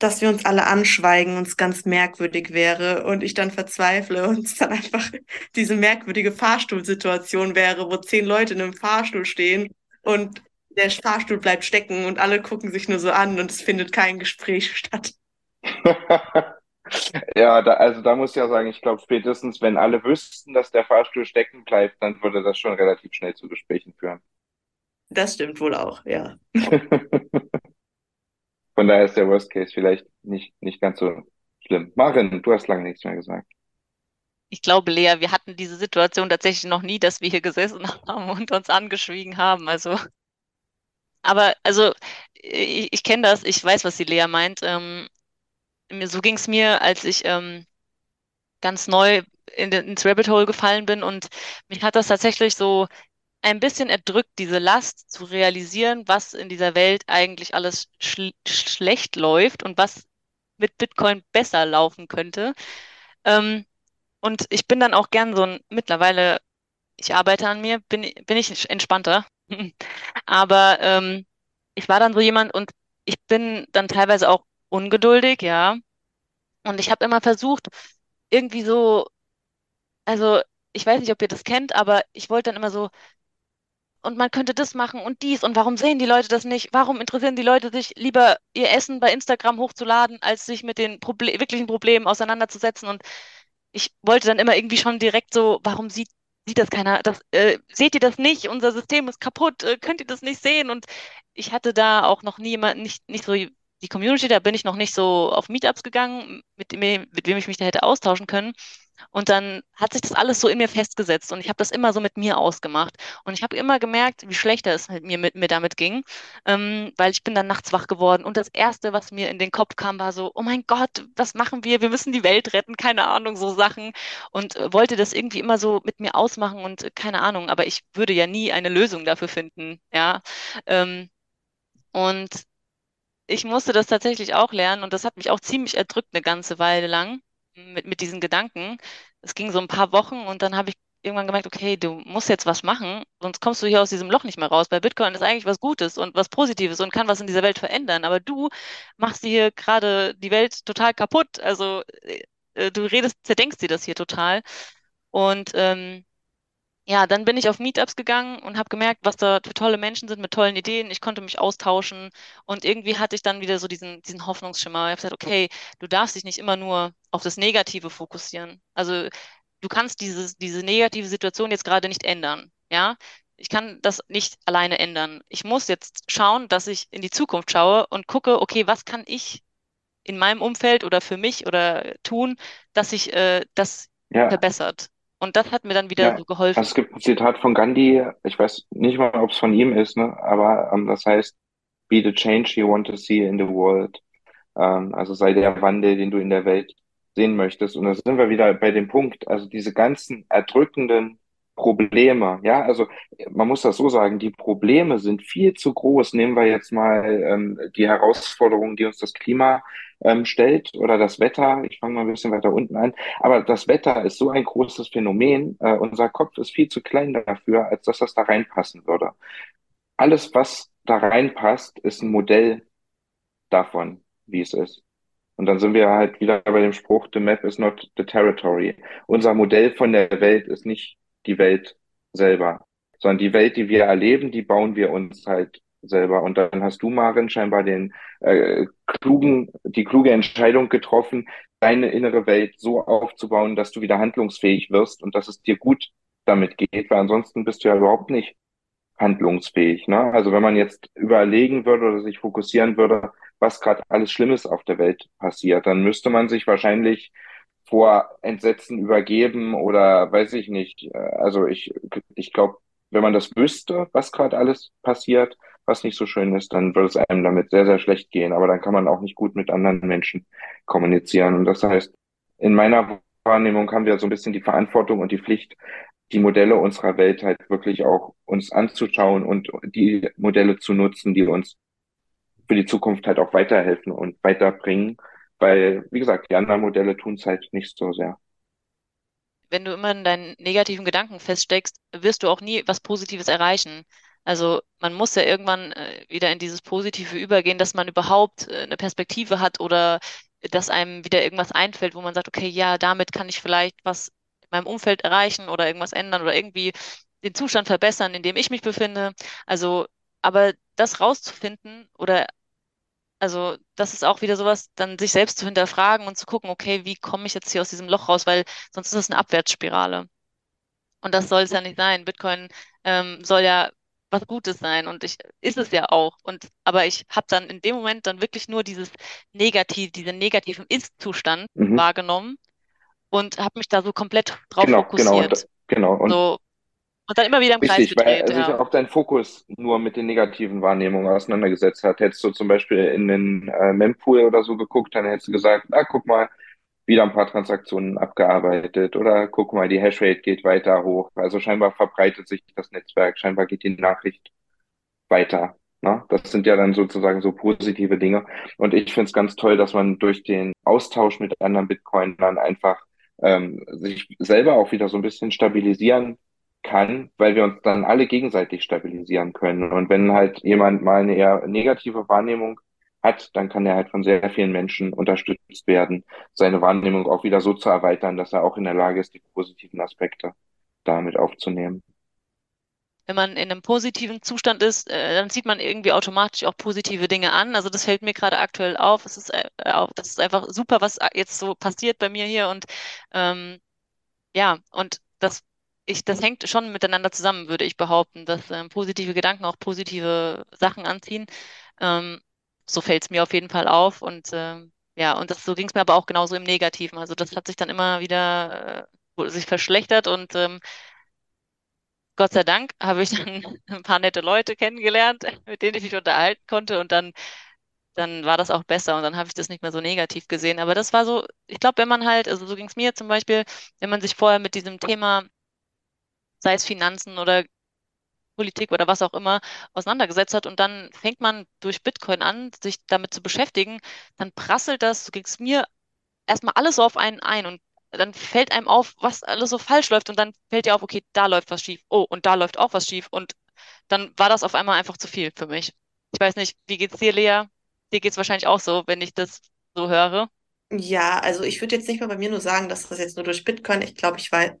Dass wir uns alle anschweigen und es ganz merkwürdig wäre und ich dann verzweifle und es dann einfach diese merkwürdige Fahrstuhlsituation wäre, wo zehn Leute in einem Fahrstuhl stehen und der Fahrstuhl bleibt stecken und alle gucken sich nur so an und es findet kein Gespräch statt. Ja, da, also da muss ich ja sagen, ich glaube spätestens, wenn alle wüssten, dass der Fahrstuhl stecken bleibt, dann würde das schon relativ schnell zu Gesprächen führen. Das stimmt wohl auch, ja. Von daher ist der Worst Case vielleicht nicht, nicht ganz so schlimm. Marin, du hast lange nichts mehr gesagt. Ich glaube, Lea, wir hatten diese Situation tatsächlich noch nie, dass wir hier gesessen haben und uns angeschwiegen haben. Also, aber also ich, ich kenne das, ich weiß, was die Lea meint. Ähm, so ging es mir, als ich ähm, ganz neu in, ins Rabbit Hole gefallen bin und mich hat das tatsächlich so ein bisschen erdrückt, diese Last zu realisieren, was in dieser Welt eigentlich alles schl schlecht läuft und was mit Bitcoin besser laufen könnte. Ähm, und ich bin dann auch gern so ein, mittlerweile, ich arbeite an mir, bin, bin ich entspannter. Aber ähm, ich war dann so jemand und ich bin dann teilweise auch ungeduldig, ja. Und ich habe immer versucht, irgendwie so, also ich weiß nicht, ob ihr das kennt, aber ich wollte dann immer so, und man könnte das machen und dies und warum sehen die Leute das nicht? Warum interessieren die Leute sich lieber ihr Essen bei Instagram hochzuladen, als sich mit den Proble wirklichen Problemen auseinanderzusetzen? Und ich wollte dann immer irgendwie schon direkt so, warum sieht, sieht das keiner? Das, äh, seht ihr das nicht? Unser System ist kaputt, äh, könnt ihr das nicht sehen? Und ich hatte da auch noch nie immer nicht, nicht so die Community, da bin ich noch nicht so auf Meetups gegangen, mit, mit wem ich mich da hätte austauschen können. Und dann hat sich das alles so in mir festgesetzt und ich habe das immer so mit mir ausgemacht. Und ich habe immer gemerkt, wie schlechter es mit mir, mit mir damit ging, ähm, weil ich bin dann nachts wach geworden. Und das Erste, was mir in den Kopf kam, war so, oh mein Gott, was machen wir? Wir müssen die Welt retten, keine Ahnung, so Sachen. Und äh, wollte das irgendwie immer so mit mir ausmachen und äh, keine Ahnung, aber ich würde ja nie eine Lösung dafür finden, ja. Ähm, und ich musste das tatsächlich auch lernen und das hat mich auch ziemlich erdrückt eine ganze Weile lang mit, mit diesen Gedanken. Es ging so ein paar Wochen und dann habe ich irgendwann gemerkt, okay, du musst jetzt was machen, sonst kommst du hier aus diesem Loch nicht mehr raus. Weil Bitcoin ist eigentlich was Gutes und was Positives und kann was in dieser Welt verändern. Aber du machst hier gerade die Welt total kaputt. Also äh, du redest, zerdenkst dir das hier total. Und ähm, ja, dann bin ich auf Meetups gegangen und habe gemerkt, was da für tolle Menschen sind mit tollen Ideen. Ich konnte mich austauschen und irgendwie hatte ich dann wieder so diesen, diesen Hoffnungsschimmer. Ich habe gesagt, okay, du darfst dich nicht immer nur auf das Negative fokussieren. Also du kannst dieses, diese negative Situation jetzt gerade nicht ändern. Ja, ich kann das nicht alleine ändern. Ich muss jetzt schauen, dass ich in die Zukunft schaue und gucke, okay, was kann ich in meinem Umfeld oder für mich oder tun, dass sich äh, das ja. verbessert. Und das hat mir dann wieder Ja, so geholfen. es gibt ein Zitat von Gandhi, ich weiß nicht mal, ob es von ihm ist, ne? Aber ähm, das heißt, be the change you want to see in the world. Ähm, also sei der Wandel, den du in der Welt sehen möchtest. Und da sind wir wieder bei dem Punkt, also diese ganzen erdrückenden Probleme, ja, also man muss das so sagen, die Probleme sind viel zu groß. Nehmen wir jetzt mal ähm, die Herausforderungen, die uns das Klima ähm, stellt oder das Wetter. Ich fange mal ein bisschen weiter unten an. Aber das Wetter ist so ein großes Phänomen. Äh, unser Kopf ist viel zu klein dafür, als dass das da reinpassen würde. Alles, was da reinpasst, ist ein Modell davon, wie es ist. Und dann sind wir halt wieder bei dem Spruch, the map is not the territory. Unser Modell von der Welt ist nicht die Welt selber, sondern die Welt, die wir erleben, die bauen wir uns halt selber. Und dann hast du, Marin, scheinbar den äh, klugen, die kluge Entscheidung getroffen, deine innere Welt so aufzubauen, dass du wieder handlungsfähig wirst und dass es dir gut damit geht, weil ansonsten bist du ja überhaupt nicht handlungsfähig. Ne? Also wenn man jetzt überlegen würde oder sich fokussieren würde, was gerade alles Schlimmes auf der Welt passiert, dann müsste man sich wahrscheinlich vor Entsetzen übergeben oder weiß ich nicht. Also ich, ich glaube, wenn man das wüsste, was gerade alles passiert, was nicht so schön ist, dann würde es einem damit sehr, sehr schlecht gehen. Aber dann kann man auch nicht gut mit anderen Menschen kommunizieren. Und das heißt, in meiner Wahrnehmung haben wir so ein bisschen die Verantwortung und die Pflicht, die Modelle unserer Welt halt wirklich auch uns anzuschauen und die Modelle zu nutzen, die uns für die Zukunft halt auch weiterhelfen und weiterbringen weil, wie gesagt, die anderen Modelle tun es halt nicht so sehr. Wenn du immer in deinen negativen Gedanken feststeckst, wirst du auch nie was Positives erreichen. Also man muss ja irgendwann äh, wieder in dieses Positive übergehen, dass man überhaupt äh, eine Perspektive hat oder dass einem wieder irgendwas einfällt, wo man sagt, okay, ja, damit kann ich vielleicht was in meinem Umfeld erreichen oder irgendwas ändern oder irgendwie den Zustand verbessern, in dem ich mich befinde. Also, aber das rauszufinden oder also das ist auch wieder sowas, dann sich selbst zu hinterfragen und zu gucken, okay, wie komme ich jetzt hier aus diesem Loch raus, weil sonst ist es eine Abwärtsspirale. Und das soll es ja nicht sein. Bitcoin ähm, soll ja was Gutes sein und ich ist es ja auch. Und aber ich habe dann in dem Moment dann wirklich nur dieses Negativ, diesen negativen Ist-Zustand mhm. wahrgenommen und habe mich da so komplett drauf genau, genau fokussiert. Genau, genau. Und so, und dann immer wieder im Kreis Richtig, gedreht. weil ja. sich auch dein Fokus nur mit den negativen Wahrnehmungen auseinandergesetzt hat. Hättest du zum Beispiel in den äh, Mempool oder so geguckt, dann hättest du gesagt, ah, guck mal, wieder ein paar Transaktionen abgearbeitet oder guck mal, die Hashrate geht weiter hoch. Also scheinbar verbreitet sich das Netzwerk, scheinbar geht die Nachricht weiter. Ne? Das sind ja dann sozusagen so positive Dinge. Und ich finde es ganz toll, dass man durch den Austausch mit anderen Bitcoinern einfach ähm, sich selber auch wieder so ein bisschen stabilisieren kann, weil wir uns dann alle gegenseitig stabilisieren können. Und wenn halt jemand mal eine eher negative Wahrnehmung hat, dann kann er halt von sehr vielen Menschen unterstützt werden, seine Wahrnehmung auch wieder so zu erweitern, dass er auch in der Lage ist, die positiven Aspekte damit aufzunehmen. Wenn man in einem positiven Zustand ist, äh, dann zieht man irgendwie automatisch auch positive Dinge an. Also das fällt mir gerade aktuell auf. Es ist, äh, das ist einfach super, was jetzt so passiert bei mir hier. Und ähm, ja, und das ich, das hängt schon miteinander zusammen, würde ich behaupten, dass ähm, positive Gedanken auch positive Sachen anziehen. Ähm, so fällt es mir auf jeden Fall auf und ähm, ja, und das, so ging es mir aber auch genauso im Negativen. Also das hat sich dann immer wieder äh, sich verschlechtert und ähm, Gott sei Dank habe ich dann ein paar nette Leute kennengelernt, mit denen ich mich unterhalten konnte und dann, dann war das auch besser und dann habe ich das nicht mehr so negativ gesehen. Aber das war so, ich glaube, wenn man halt, also so ging es mir zum Beispiel, wenn man sich vorher mit diesem Thema, sei es Finanzen oder Politik oder was auch immer, auseinandergesetzt hat und dann fängt man durch Bitcoin an, sich damit zu beschäftigen, dann prasselt das, so ging es mir, erstmal alles so auf einen ein und dann fällt einem auf, was alles so falsch läuft und dann fällt dir auf, okay, da läuft was schief. Oh, und da läuft auch was schief. Und dann war das auf einmal einfach zu viel für mich. Ich weiß nicht, wie geht's dir, Lea? Dir geht's wahrscheinlich auch so, wenn ich das so höre. Ja, also ich würde jetzt nicht mal bei mir nur sagen, dass das jetzt nur durch Bitcoin, ich glaube, ich war,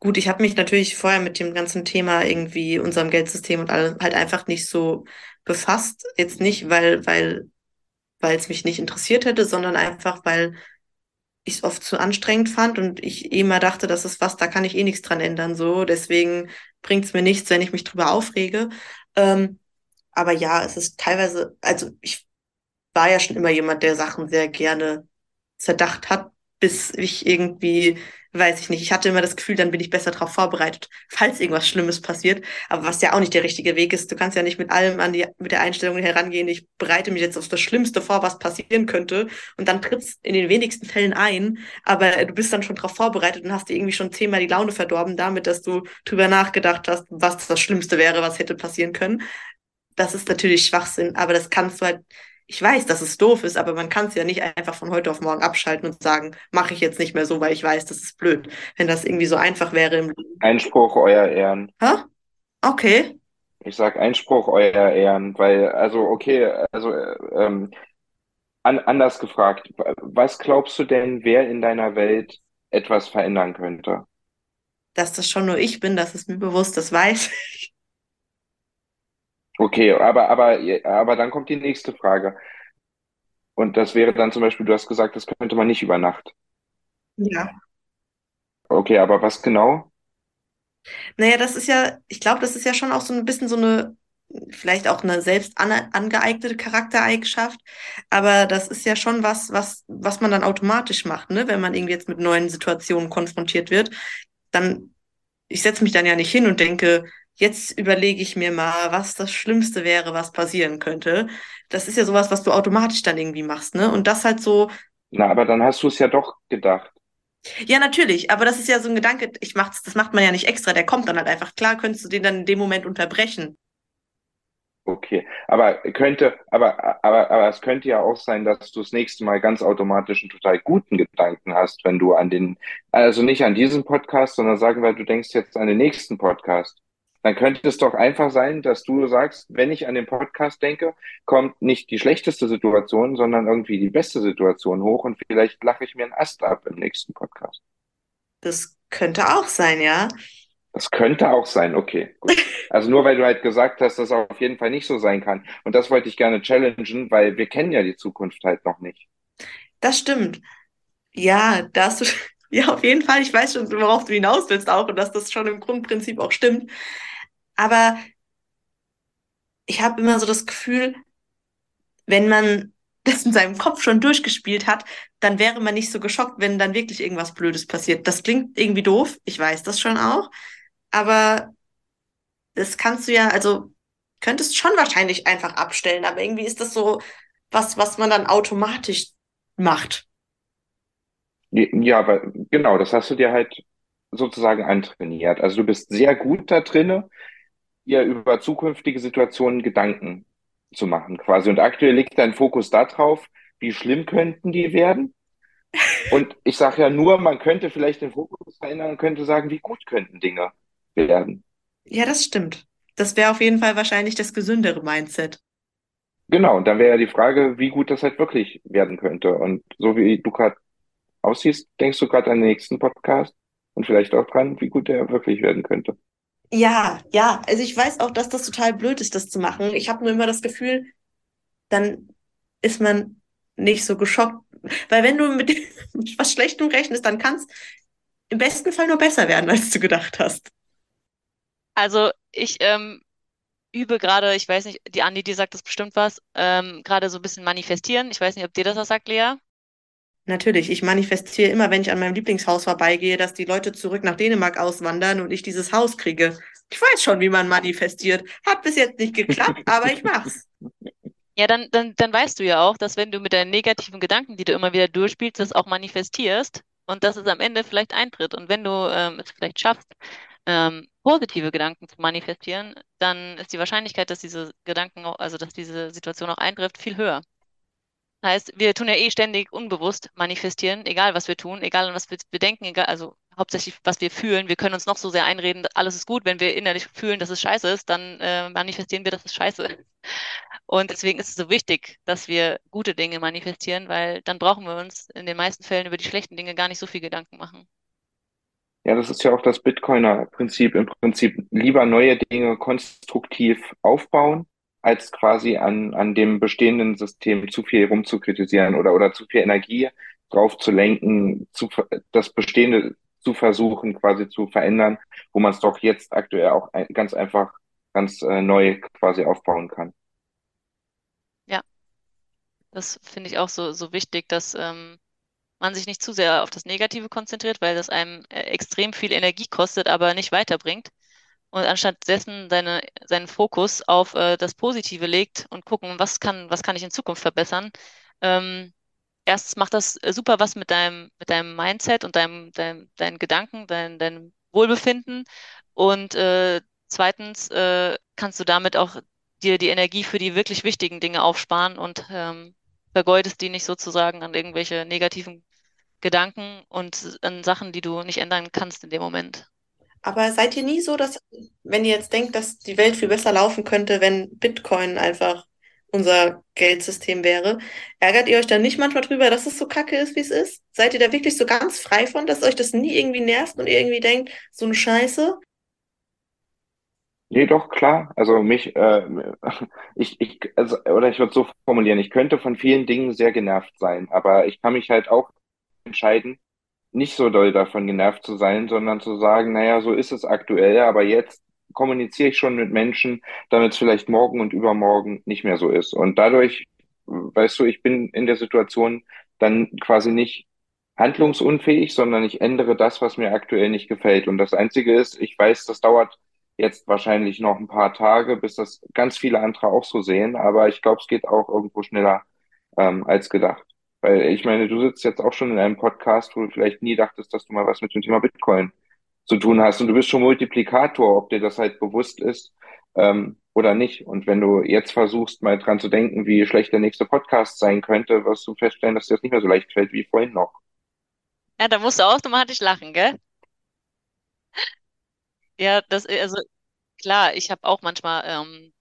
gut, ich habe mich natürlich vorher mit dem ganzen Thema irgendwie unserem Geldsystem und allem halt einfach nicht so befasst. Jetzt nicht, weil, weil, weil es mich nicht interessiert hätte, sondern einfach, weil ich es oft zu anstrengend fand und ich immer dachte, das ist was, da kann ich eh nichts dran ändern. So, deswegen bringt es mir nichts, wenn ich mich drüber aufrege. Ähm, aber ja, es ist teilweise, also ich war ja schon immer jemand, der Sachen sehr gerne zerdacht hat, bis ich irgendwie weiß ich nicht. Ich hatte immer das Gefühl, dann bin ich besser darauf vorbereitet, falls irgendwas Schlimmes passiert. Aber was ja auch nicht der richtige Weg ist. Du kannst ja nicht mit allem an die, mit der Einstellung herangehen, ich bereite mich jetzt auf das Schlimmste vor, was passieren könnte. Und dann tritt's in den wenigsten Fällen ein. Aber du bist dann schon darauf vorbereitet und hast dir irgendwie schon zehnmal die Laune verdorben, damit, dass du drüber nachgedacht hast, was das Schlimmste wäre, was hätte passieren können. Das ist natürlich Schwachsinn, aber das kannst du halt ich weiß, dass es doof ist, aber man kann es ja nicht einfach von heute auf morgen abschalten und sagen, mache ich jetzt nicht mehr so, weil ich weiß, das ist blöd. Wenn das irgendwie so einfach wäre im Leben. Einspruch, euer Ehren. Hä? Okay. Ich sag Einspruch, euer Ehren, weil, also, okay, also, ähm, an, anders gefragt, was glaubst du denn, wer in deiner Welt etwas verändern könnte? Dass das schon nur ich bin, das ist mir bewusst, das weiß ich. Okay, aber, aber, aber dann kommt die nächste Frage. Und das wäre dann zum Beispiel, du hast gesagt, das könnte man nicht über Nacht. Ja. Okay, aber was genau? Naja, das ist ja, ich glaube, das ist ja schon auch so ein bisschen so eine, vielleicht auch eine selbst angeeignete Charaktereigenschaft, aber das ist ja schon was, was, was man dann automatisch macht, ne? Wenn man irgendwie jetzt mit neuen Situationen konfrontiert wird, dann, ich setze mich dann ja nicht hin und denke, jetzt überlege ich mir mal, was das Schlimmste wäre, was passieren könnte. Das ist ja sowas, was du automatisch dann irgendwie machst, ne? Und das halt so. Na, aber dann hast du es ja doch gedacht. Ja, natürlich, aber das ist ja so ein Gedanke, ich mach's, das macht man ja nicht extra, der kommt dann halt einfach. Klar könntest du den dann in dem Moment unterbrechen. Okay, aber könnte, aber, aber, aber es könnte ja auch sein, dass du das nächste Mal ganz automatisch einen total guten Gedanken hast, wenn du an den, also nicht an diesen Podcast, sondern sagen wir, du denkst jetzt an den nächsten Podcast dann könnte es doch einfach sein, dass du sagst, wenn ich an den Podcast denke, kommt nicht die schlechteste Situation, sondern irgendwie die beste Situation hoch und vielleicht lache ich mir einen Ast ab im nächsten Podcast. Das könnte auch sein, ja. Das könnte auch sein, okay. Gut. Also nur weil du halt gesagt hast, dass das auf jeden Fall nicht so sein kann. Und das wollte ich gerne challengen, weil wir kennen ja die Zukunft halt noch nicht. Das stimmt. Ja, da hast du, ja, auf jeden Fall. Ich weiß schon, worauf du hinaus willst auch und dass das schon im Grundprinzip auch stimmt. Aber ich habe immer so das Gefühl, wenn man das in seinem Kopf schon durchgespielt hat, dann wäre man nicht so geschockt, wenn dann wirklich irgendwas Blödes passiert. Das klingt irgendwie doof, ich weiß das schon auch, aber das kannst du ja, also könntest schon wahrscheinlich einfach abstellen, aber irgendwie ist das so was, was man dann automatisch macht. Ja, aber genau, das hast du dir halt sozusagen antrainiert. Also du bist sehr gut da drinne, ihr über zukünftige Situationen Gedanken zu machen quasi. Und aktuell liegt dein Fokus darauf, wie schlimm könnten die werden? Und ich sage ja nur, man könnte vielleicht den Fokus verändern und könnte sagen, wie gut könnten Dinge werden. Ja, das stimmt. Das wäre auf jeden Fall wahrscheinlich das gesündere Mindset. Genau, und dann wäre ja die Frage, wie gut das halt wirklich werden könnte. Und so wie du gerade aussiehst, denkst du gerade an den nächsten Podcast und vielleicht auch dran, wie gut der wirklich werden könnte. Ja, ja. Also ich weiß auch, dass das total blöd ist, das zu machen. Ich habe nur immer das Gefühl, dann ist man nicht so geschockt. Weil wenn du mit, was Schlechtem rechnest, dann kann es im besten Fall nur besser werden, als du gedacht hast. Also ich ähm, übe gerade, ich weiß nicht, die Andi, die sagt das bestimmt was, ähm, gerade so ein bisschen manifestieren. Ich weiß nicht, ob dir das was sagt, Lea. Natürlich, ich manifestiere immer, wenn ich an meinem Lieblingshaus vorbeigehe, dass die Leute zurück nach Dänemark auswandern und ich dieses Haus kriege. Ich weiß schon, wie man manifestiert. Hat bis jetzt nicht geklappt, aber ich mach's. Ja, dann, dann, dann weißt du ja auch, dass wenn du mit deinen negativen Gedanken, die du immer wieder durchspielst, das auch manifestierst und dass es am Ende vielleicht eintritt. Und wenn du ähm, es vielleicht schaffst, ähm, positive Gedanken zu manifestieren, dann ist die Wahrscheinlichkeit, dass diese Gedanken, auch, also dass diese Situation auch eintrifft, viel höher. Heißt, wir tun ja eh ständig unbewusst manifestieren, egal was wir tun, egal was wir, wir denken, egal, also hauptsächlich was wir fühlen. Wir können uns noch so sehr einreden, alles ist gut. Wenn wir innerlich fühlen, dass es scheiße ist, dann äh, manifestieren wir, dass es scheiße ist. Und deswegen ist es so wichtig, dass wir gute Dinge manifestieren, weil dann brauchen wir uns in den meisten Fällen über die schlechten Dinge gar nicht so viel Gedanken machen. Ja, das ist ja auch das Bitcoiner-Prinzip. Im Prinzip lieber neue Dinge konstruktiv aufbauen, als quasi an, an dem bestehenden System zu viel rumzukritisieren oder, oder zu viel Energie drauf zu lenken, zu, das Bestehende zu versuchen, quasi zu verändern, wo man es doch jetzt aktuell auch ganz einfach, ganz äh, neu quasi aufbauen kann. Ja, das finde ich auch so, so wichtig, dass ähm, man sich nicht zu sehr auf das Negative konzentriert, weil das einem äh, extrem viel Energie kostet, aber nicht weiterbringt und anstatt dessen seine, seinen Fokus auf äh, das Positive legt und gucken, was kann, was kann ich in Zukunft verbessern. Ähm, erstens macht das äh, super was mit deinem, mit deinem Mindset und deinem, deinem, deinen Gedanken, dein, deinem Wohlbefinden. Und äh, zweitens äh, kannst du damit auch dir die Energie für die wirklich wichtigen Dinge aufsparen und ähm, vergeudest die nicht sozusagen an irgendwelche negativen Gedanken und an Sachen, die du nicht ändern kannst in dem Moment. Aber seid ihr nie so, dass, wenn ihr jetzt denkt, dass die Welt viel besser laufen könnte, wenn Bitcoin einfach unser Geldsystem wäre, ärgert ihr euch dann nicht manchmal drüber, dass es so kacke ist, wie es ist? Seid ihr da wirklich so ganz frei von, dass euch das nie irgendwie nervt und ihr irgendwie denkt, so eine Scheiße? Nee, doch, klar. Also mich, äh, ich, ich, also, oder ich würde so formulieren, ich könnte von vielen Dingen sehr genervt sein, aber ich kann mich halt auch entscheiden, nicht so doll davon genervt zu sein, sondern zu sagen, naja, so ist es aktuell, aber jetzt kommuniziere ich schon mit Menschen, damit es vielleicht morgen und übermorgen nicht mehr so ist. Und dadurch, weißt du, ich bin in der Situation dann quasi nicht handlungsunfähig, sondern ich ändere das, was mir aktuell nicht gefällt. Und das Einzige ist, ich weiß, das dauert jetzt wahrscheinlich noch ein paar Tage, bis das ganz viele andere auch so sehen, aber ich glaube, es geht auch irgendwo schneller ähm, als gedacht. Weil ich meine, du sitzt jetzt auch schon in einem Podcast, wo du vielleicht nie dachtest, dass du mal was mit dem Thema Bitcoin zu tun hast. Und du bist schon Multiplikator, ob dir das halt bewusst ist ähm, oder nicht. Und wenn du jetzt versuchst, mal dran zu denken, wie schlecht der nächste Podcast sein könnte, wirst du feststellen, dass dir das nicht mehr so leicht fällt wie vorhin noch. Ja, da musst du automatisch lachen, gell? Ja, das, also klar, ich habe auch manchmal, ähm,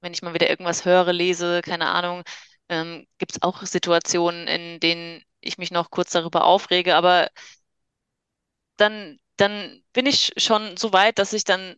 wenn ich mal wieder irgendwas höre, lese, keine Ahnung, ähm, gibt es auch Situationen, in denen ich mich noch kurz darüber aufrege, aber dann, dann bin ich schon so weit, dass ich dann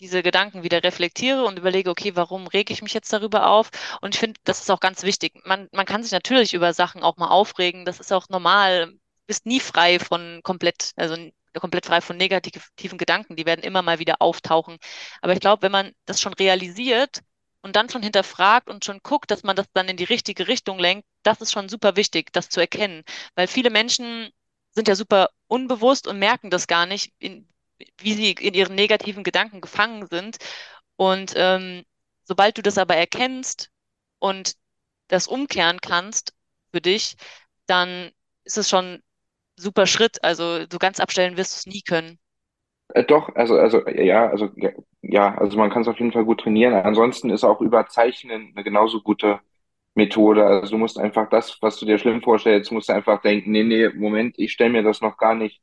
diese Gedanken wieder reflektiere und überlege, okay, warum rege ich mich jetzt darüber auf? Und ich finde, das ist auch ganz wichtig. Man, man kann sich natürlich über Sachen auch mal aufregen, das ist auch normal. Du bist nie frei von komplett, also komplett frei von negativen Gedanken, die werden immer mal wieder auftauchen. Aber ich glaube, wenn man das schon realisiert, und dann schon hinterfragt und schon guckt, dass man das dann in die richtige Richtung lenkt, das ist schon super wichtig, das zu erkennen. Weil viele Menschen sind ja super unbewusst und merken das gar nicht, in, wie sie in ihren negativen Gedanken gefangen sind. Und ähm, sobald du das aber erkennst und das umkehren kannst für dich, dann ist es schon super Schritt. Also so ganz abstellen wirst du es nie können. Äh, doch, also, also, ja, also, ja, also man kann es auf jeden Fall gut trainieren. Ansonsten ist auch Überzeichnen eine genauso gute Methode. Also du musst einfach das, was du dir schlimm vorstellst, musst du einfach denken, nee, nee, Moment, ich stelle mir das noch gar nicht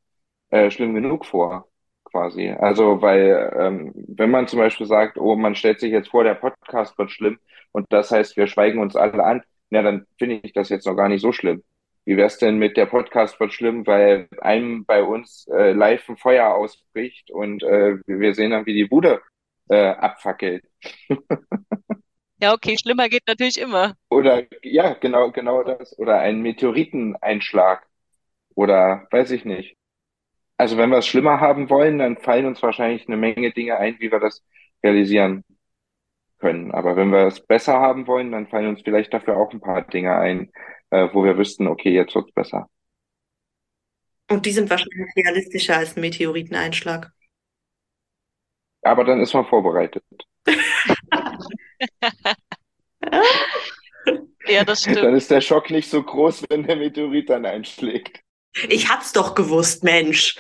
äh, schlimm genug vor, quasi. Also, weil, ähm, wenn man zum Beispiel sagt, oh, man stellt sich jetzt vor, der Podcast wird schlimm und das heißt, wir schweigen uns alle an, na, dann finde ich das jetzt noch gar nicht so schlimm. Wie wär's denn mit der Podcast wird schlimm, weil einem bei uns äh, live ein Feuer ausbricht und äh, wir sehen dann, wie die Bude äh, abfackelt. Ja, okay, schlimmer geht natürlich immer. Oder ja, genau, genau das. Oder ein Meteoriteneinschlag. Oder weiß ich nicht. Also wenn wir es schlimmer haben wollen, dann fallen uns wahrscheinlich eine Menge Dinge ein, wie wir das realisieren können. Aber wenn wir es besser haben wollen, dann fallen uns vielleicht dafür auch ein paar Dinge ein, äh, wo wir wüssten, okay, jetzt wird's besser. Und die sind wahrscheinlich realistischer als ein Meteoriteneinschlag. Aber dann ist man vorbereitet. Ja, das Dann stimmt. ist der Schock nicht so groß, wenn der Meteorit dann einschlägt. Ich hab's doch gewusst, Mensch.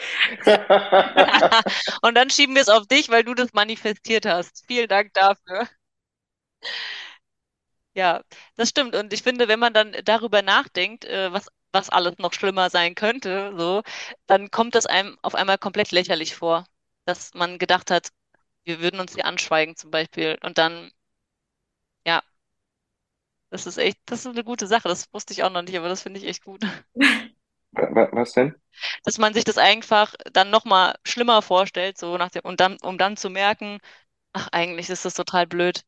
Und dann schieben wir es auf dich, weil du das manifestiert hast. Vielen Dank dafür. Ja, das stimmt. Und ich finde, wenn man dann darüber nachdenkt, äh, was, was alles noch schlimmer sein könnte, so, dann kommt das einem auf einmal komplett lächerlich vor, dass man gedacht hat, wir würden uns hier anschweigen zum Beispiel. Und dann, ja, das ist echt, das ist eine gute Sache. Das wusste ich auch noch nicht, aber das finde ich echt gut. Wa- wa- Was denn? Dass man sich das einfach dann nochmal schlimmer vorstellt, so nach dem, und dann, um dann zu merken, ach, eigentlich ist das total blöd.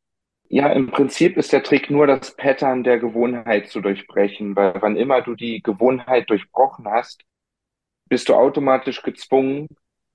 Ja, im Prinzip ist der Trick nur, das Pattern der Gewohnheit zu durchbrechen, weil wann immer du die Gewohnheit durchbrochen hast, bist du automatisch gezwungen,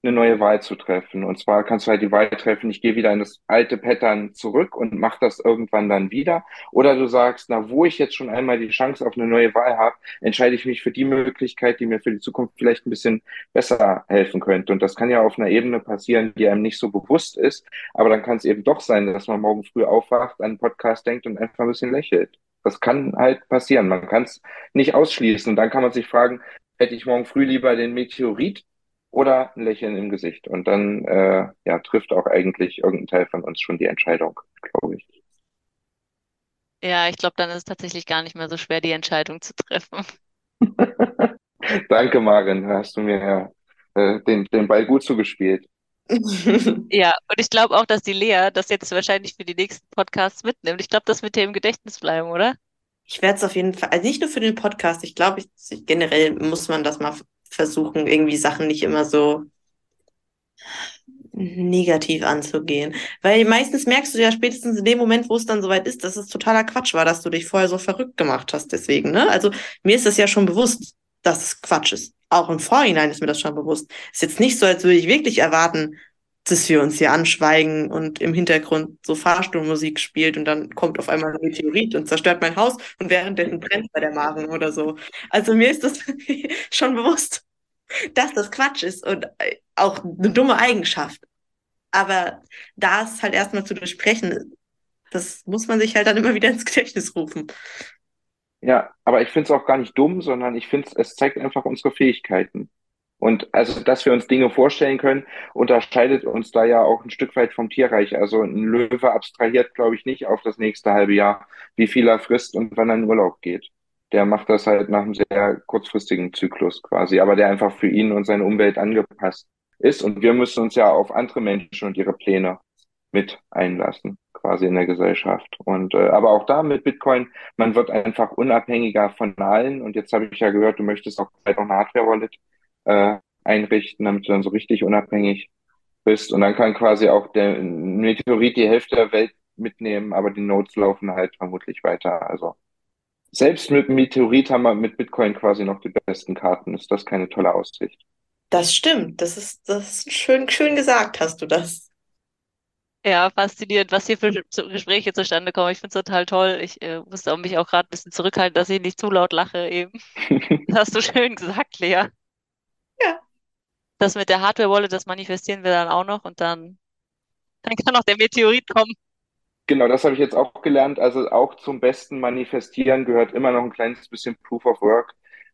eine neue Wahl zu treffen. Und zwar kannst du halt die Wahl treffen, ich gehe wieder in das alte Pattern zurück und mache das irgendwann dann wieder. Oder du sagst, na, wo ich jetzt schon einmal die Chance auf eine neue Wahl habe, entscheide ich mich für die Möglichkeit, die mir für die Zukunft vielleicht ein bisschen besser helfen könnte. Und das kann ja auf einer Ebene passieren, die einem nicht so bewusst ist. Aber dann kann es eben doch sein, dass man morgen früh aufwacht, an einen Podcast denkt und einfach ein bisschen lächelt. Das kann halt passieren. Man kann es nicht ausschließen. Und dann kann man sich fragen, hätte ich morgen früh lieber den Meteorit oder ein Lächeln im Gesicht? Und dann äh, ja, trifft auch eigentlich irgendein Teil von uns schon die Entscheidung, glaube ich. Ja, ich glaube, dann ist es tatsächlich gar nicht mehr so schwer, die Entscheidung zu treffen. Danke, Marin. Da hast du mir äh, den, den Ball gut zugespielt. Ja, und ich glaube auch, dass die Lea das jetzt wahrscheinlich für die nächsten Podcasts mitnimmt. Ich glaube, das wird dir im Gedächtnis bleiben, oder? Ich werde es auf jeden Fall, also nicht nur für den Podcast, ich glaube, ich, generell muss man das mal versuchen, irgendwie Sachen nicht immer so negativ anzugehen. Weil meistens merkst du ja spätestens in dem Moment, wo es dann soweit ist, dass es totaler Quatsch war, dass du dich vorher so verrückt gemacht hast. Deswegen, ne? Also mir ist das ja schon bewusst, dass es Quatsch ist. Auch im Vorhinein ist mir das schon bewusst. Ist jetzt nicht so, als würde ich wirklich erwarten, dass wir uns hier anschweigen und im Hintergrund so Fahrstuhlmusik spielt und dann kommt auf einmal ein Meteorit und zerstört mein Haus und währenddessen brennt bei der Maren oder so. Also mir ist das schon bewusst, dass das Quatsch ist und äh, auch eine dumme Eigenschaft. Aber da ist halt erstmal zu durchsprechen, das muss man sich halt dann immer wieder ins Gedächtnis rufen. Ja, aber ich finde es auch gar nicht dumm, sondern ich finde, es zeigt einfach unsere Fähigkeiten. Und also, dass wir uns Dinge vorstellen können, unterscheidet uns da ja auch ein Stück weit vom Tierreich. Also ein Löwe abstrahiert, glaube ich, nicht auf das nächste halbe Jahr, wie viel er frisst und wann er in Urlaub geht. Der macht das halt nach einem sehr kurzfristigen Zyklus quasi, aber der einfach für ihn und seine Umwelt angepasst ist. Und wir müssen uns ja auf andere Menschen und ihre Pläne mit einlassen, quasi in der Gesellschaft. Und äh, aber auch da mit Bitcoin, man wird einfach unabhängiger von allen. Und jetzt habe ich ja gehört, du möchtest auch noch eine Hardware-Wallet äh, einrichten, damit du dann so richtig unabhängig bist. Und dann kann quasi auch der Meteorit die Hälfte der Welt mitnehmen, aber die Nodes laufen halt vermutlich weiter. Also selbst mit dem Meteorit haben wir mit Bitcoin quasi noch die besten Karten. Ist das keine tolle Aussicht? Das stimmt. Das ist, das ist schön, schön gesagt, hast du das. Ja, faszinierend, was hier für Gespräche zustande kommen. Ich finde es total toll. Ich äh, musste auch mich auch gerade ein bisschen zurückhalten, dass ich nicht zu laut lache eben. Das hast du schön gesagt, Lea. Ja. Das mit der Hardware-Wallet, das manifestieren wir dann auch noch und dann, dann kann auch der Meteorit kommen. Genau, das habe ich jetzt auch gelernt. Also auch zum besten Manifestieren gehört immer noch ein kleines bisschen Proof of Work.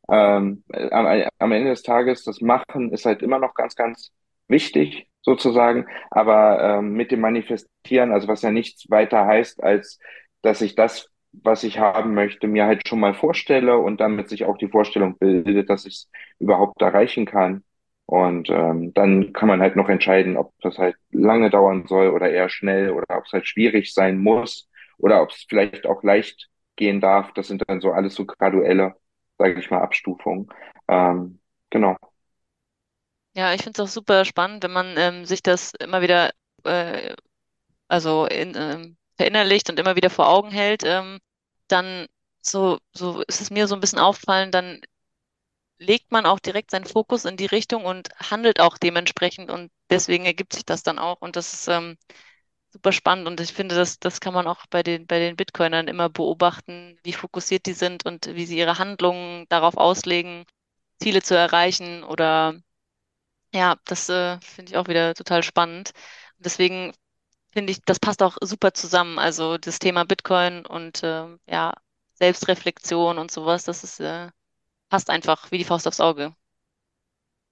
Ähm, am, am Ende des Tages, das Machen ist halt immer noch ganz, ganz wichtig, sozusagen. Aber ähm, mit dem Manifestieren, also was ja nichts weiter heißt, als dass ich das, was ich haben möchte, mir halt schon mal vorstelle und damit sich auch die Vorstellung bildet, dass ich es überhaupt erreichen kann. Und ähm, dann kann man halt noch entscheiden, ob das halt lange dauern soll oder eher schnell oder ob es halt schwierig sein muss oder ob es vielleicht auch leicht gehen darf. Das sind dann so alles so graduelle, sage ich mal, Abstufungen. Ähm, genau. Ja, ich finde es auch super spannend, wenn man ähm, sich das immer wieder äh, also in, ähm, verinnerlicht und immer wieder vor Augen hält, ähm, dann so, so ist es mir so ein bisschen auffallen, dann legt man auch direkt seinen Fokus in die Richtung und handelt auch dementsprechend und deswegen ergibt sich das dann auch und das ist ähm, super spannend und ich finde, das, das kann man auch bei den, bei den Bitcoinern immer beobachten, wie fokussiert die sind und wie sie ihre Handlungen darauf auslegen, Ziele zu erreichen oder ja, das äh, finde ich auch wieder total spannend. Und deswegen finde ich, das passt auch super zusammen. Also das Thema Bitcoin und äh, ja, Selbstreflexion und sowas, das ist, äh, passt einfach wie die Faust aufs Auge.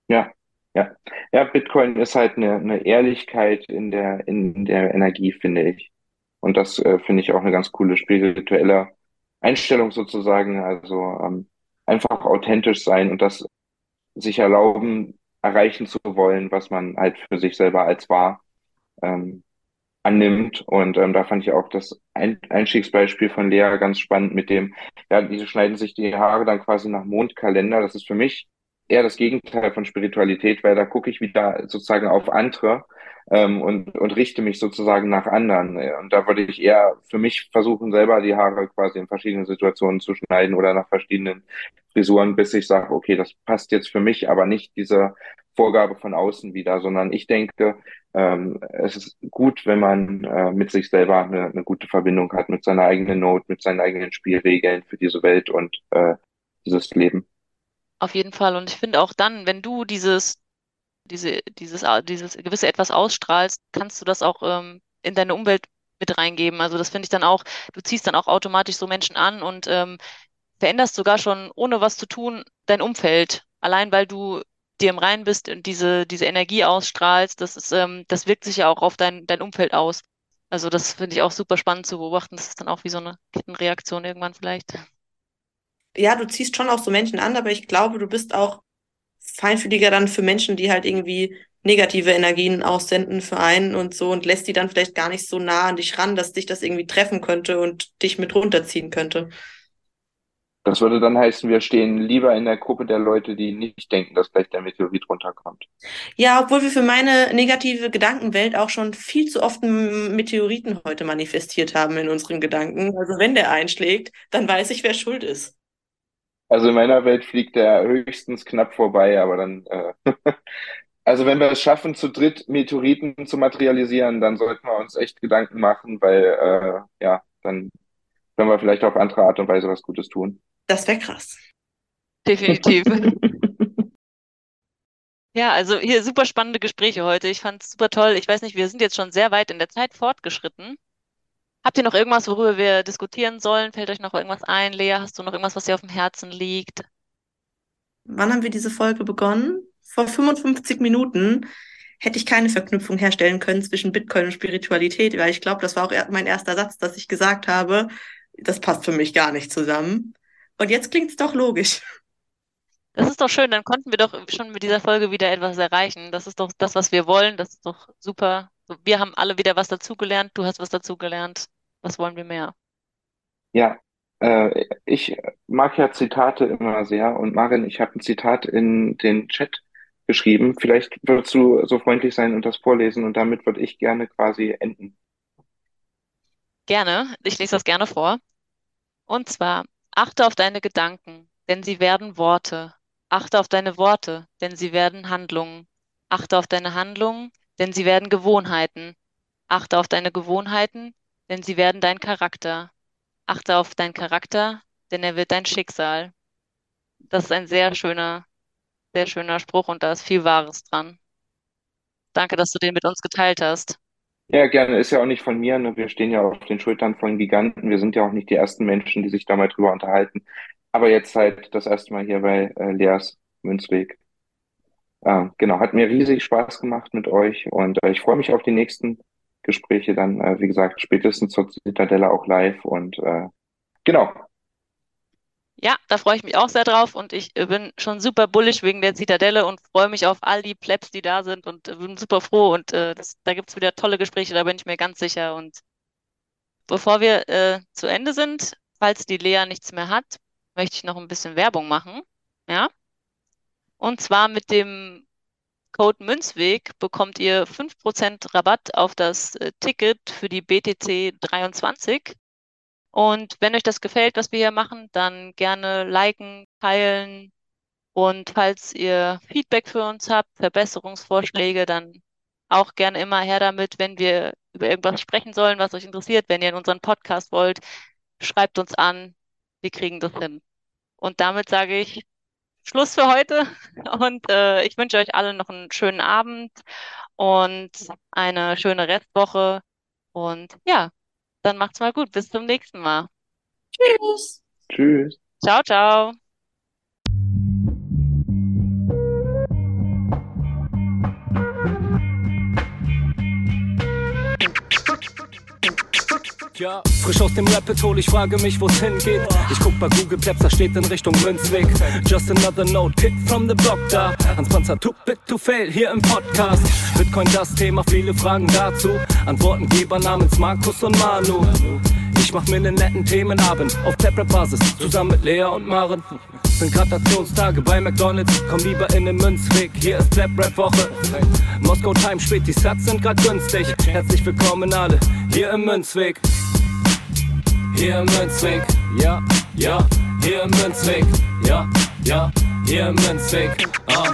Ja, ja. Ja, Bitcoin ist halt eine, eine Ehrlichkeit in der, in der Energie, finde ich. Und das äh, finde ich auch eine ganz coole spirituelle Einstellung sozusagen. Also ähm, einfach authentisch sein und das sich erlauben, erreichen zu wollen, was man halt für sich selber als wahr ähm, annimmt. Und ähm, da fand ich auch das Ein Einstiegsbeispiel von Lea ganz spannend mit dem, ja, diese schneiden sich die Haare dann quasi nach Mondkalender. Das ist für mich eher das Gegenteil von Spiritualität, weil da gucke ich wieder sozusagen auf andere ähm, und, und richte mich sozusagen nach anderen. Und da würde ich eher für mich versuchen, selber die Haare quasi in verschiedenen Situationen zu schneiden oder nach verschiedenen Frisuren, bis ich sage, okay, das passt jetzt für mich, aber nicht diese Vorgabe von außen wieder, sondern ich denke, ähm, es ist gut, wenn man äh, mit sich selber eine, eine gute Verbindung hat, mit seiner eigenen Note, mit seinen eigenen Spielregeln für diese Welt und äh, dieses Leben. Auf jeden Fall. Und ich finde auch dann, wenn du dieses, diese, dieses, dieses gewisse Etwas ausstrahlst, kannst du das auch ähm, in deine Umwelt mit reingeben. Also das finde ich dann auch, du ziehst dann auch automatisch so Menschen an und ähm, veränderst sogar schon, ohne was zu tun, dein Umfeld. Allein weil du dir im Reinen bist und diese, diese Energie ausstrahlst, das ist, ähm, das wirkt sich ja auch auf dein, dein Umfeld aus. Also das finde ich auch super spannend zu beobachten. Das ist dann auch wie so eine Kettenreaktion irgendwann vielleicht ja, du ziehst schon auch so Menschen an, aber ich glaube, du bist auch feinfühliger dann für Menschen, die halt irgendwie negative Energien aussenden für einen und so und lässt die dann vielleicht gar nicht so nah an dich ran, dass dich das irgendwie treffen könnte und dich mit runterziehen könnte. Das würde dann heißen, wir stehen lieber in der Gruppe der Leute, die nicht denken, dass gleich der Meteorit runterkommt. Ja, obwohl wir für meine negative Gedankenwelt auch schon viel zu oft einen Meteoriten heute manifestiert haben in unseren Gedanken. Also wenn der einschlägt, dann weiß ich, wer schuld ist. Also in meiner Welt fliegt der höchstens knapp vorbei, aber dann, äh, also wenn wir es schaffen, zu dritt Meteoriten zu materialisieren, dann sollten wir uns echt Gedanken machen, weil, äh, ja, dann können wir vielleicht auf andere Art und Weise was Gutes tun. Das wäre krass. Definitiv. Ja, also hier super spannende Gespräche heute. Ich fand es super toll. Ich weiß nicht, wir sind jetzt schon sehr weit in der Zeit fortgeschritten. Habt ihr noch irgendwas, worüber wir diskutieren sollen? Fällt euch noch irgendwas ein? Lea, hast du noch irgendwas, was dir auf dem Herzen liegt? Wann haben wir diese Folge begonnen? Vor 55 Minuten hätte ich keine Verknüpfung herstellen können zwischen Bitcoin und Spiritualität, weil ich glaube, das war auch mein erster Satz, dass ich gesagt habe, das passt für mich gar nicht zusammen. Und jetzt klingt es doch logisch. Das ist doch schön, dann konnten wir doch schon mit dieser Folge wieder etwas erreichen. Das ist doch das, was wir wollen. Das ist doch super wir haben alle wieder was dazugelernt, du hast was dazugelernt. Was wollen wir mehr? Ja, äh, ich mag ja Zitate immer sehr und Marin, ich habe ein Zitat in den Chat geschrieben. Vielleicht würdest du so freundlich sein und das vorlesen und damit würde ich gerne quasi enden. Gerne, ich lese das gerne vor. Und zwar, achte auf deine Gedanken, denn sie werden Worte. Achte auf deine Worte, denn sie werden Handlungen. Achte auf deine Handlungen, denn sie werden Gewohnheiten. Achte auf deine Gewohnheiten, denn sie werden dein Charakter. Achte auf deinen Charakter, denn er wird dein Schicksal. Das ist ein sehr schöner, sehr schöner Spruch und da ist viel Wahres dran. Danke, dass du den mit uns geteilt hast. Ja, gerne. Ist ja auch nicht von mir. Ne? Wir stehen ja auf den Schultern von Giganten. Wir sind ja auch nicht die ersten Menschen, die sich da mal drüber unterhalten. Aber jetzt halt das erste Mal hier bei äh, Leas Münzweg. Äh, genau, hat mir riesig Spaß gemacht mit euch und äh, ich freue mich auf die nächsten Gespräche dann, äh, wie gesagt, spätestens zur Zitadelle auch live und äh, genau. Ja, da freue ich mich auch sehr drauf und ich äh, bin schon super bullisch wegen der Zitadelle und freue mich auf all die Plebs, die da sind und äh, bin super froh und äh, das, da gibt's wieder tolle Gespräche, da bin ich mir ganz sicher. Und bevor wir äh, zu Ende sind, falls die Lea nichts mehr hat, möchte ich noch ein bisschen Werbung machen. Ja? Und zwar mit dem Code Münzweg bekommt ihr 5% Rabatt auf das äh, Ticket für die BTC 23. Und wenn euch das gefällt, was wir hier machen, dann gerne liken, teilen. Und falls ihr Feedback für uns habt, Verbesserungsvorschläge, dann auch gerne immer her damit, wenn wir über irgendwas sprechen sollen, was euch interessiert. Wenn ihr in unseren Podcast wollt, schreibt uns an. Wir kriegen das hin. Und damit sage ich Schluss für heute und äh, ich wünsche euch allen noch einen schönen Abend und eine schöne Restwoche. Und ja, dann macht's mal gut. Bis zum nächsten Mal. Tschüss. Tschüss. Ciao, ciao. Ja, frisch aus dem Rapid hol, ich frage mich, wo's hingeht. Ich guck bei Google Maps, da steht in Richtung Münzweg. Just another note, Kid from the Block da. Hans Panzer, too big to fail, hier im Podcast. Bitcoin das Thema, viele Fragen dazu. Antwortengeber namens Markus und Manu. Ich mach mir nen netten Themenabend auf Pepper-Basis, zusammen mit Lea und Maren. Sind bei McDonalds, komm lieber in den Münzweg, hier ist Plap Rap Woche. Moskau Time spät, die Sats sind grad günstig. Herzlich willkommen alle, hier im Münzweg. Hier im Münzweg, ja, ja, hier im Münzweg, ja, ja, hier im Münzweg, ah,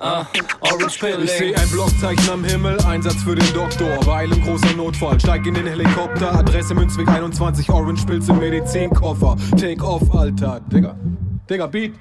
ah, Orange Ich Pilling. sehe ein Blockzeichen am Himmel, Einsatz für den Doktor. Bei einem großer Notfall, steig in den Helikopter. Adresse Münzweg 21, Orange Pilz im Medizinkoffer. Take off, Alter. Digga, Digga, Beat.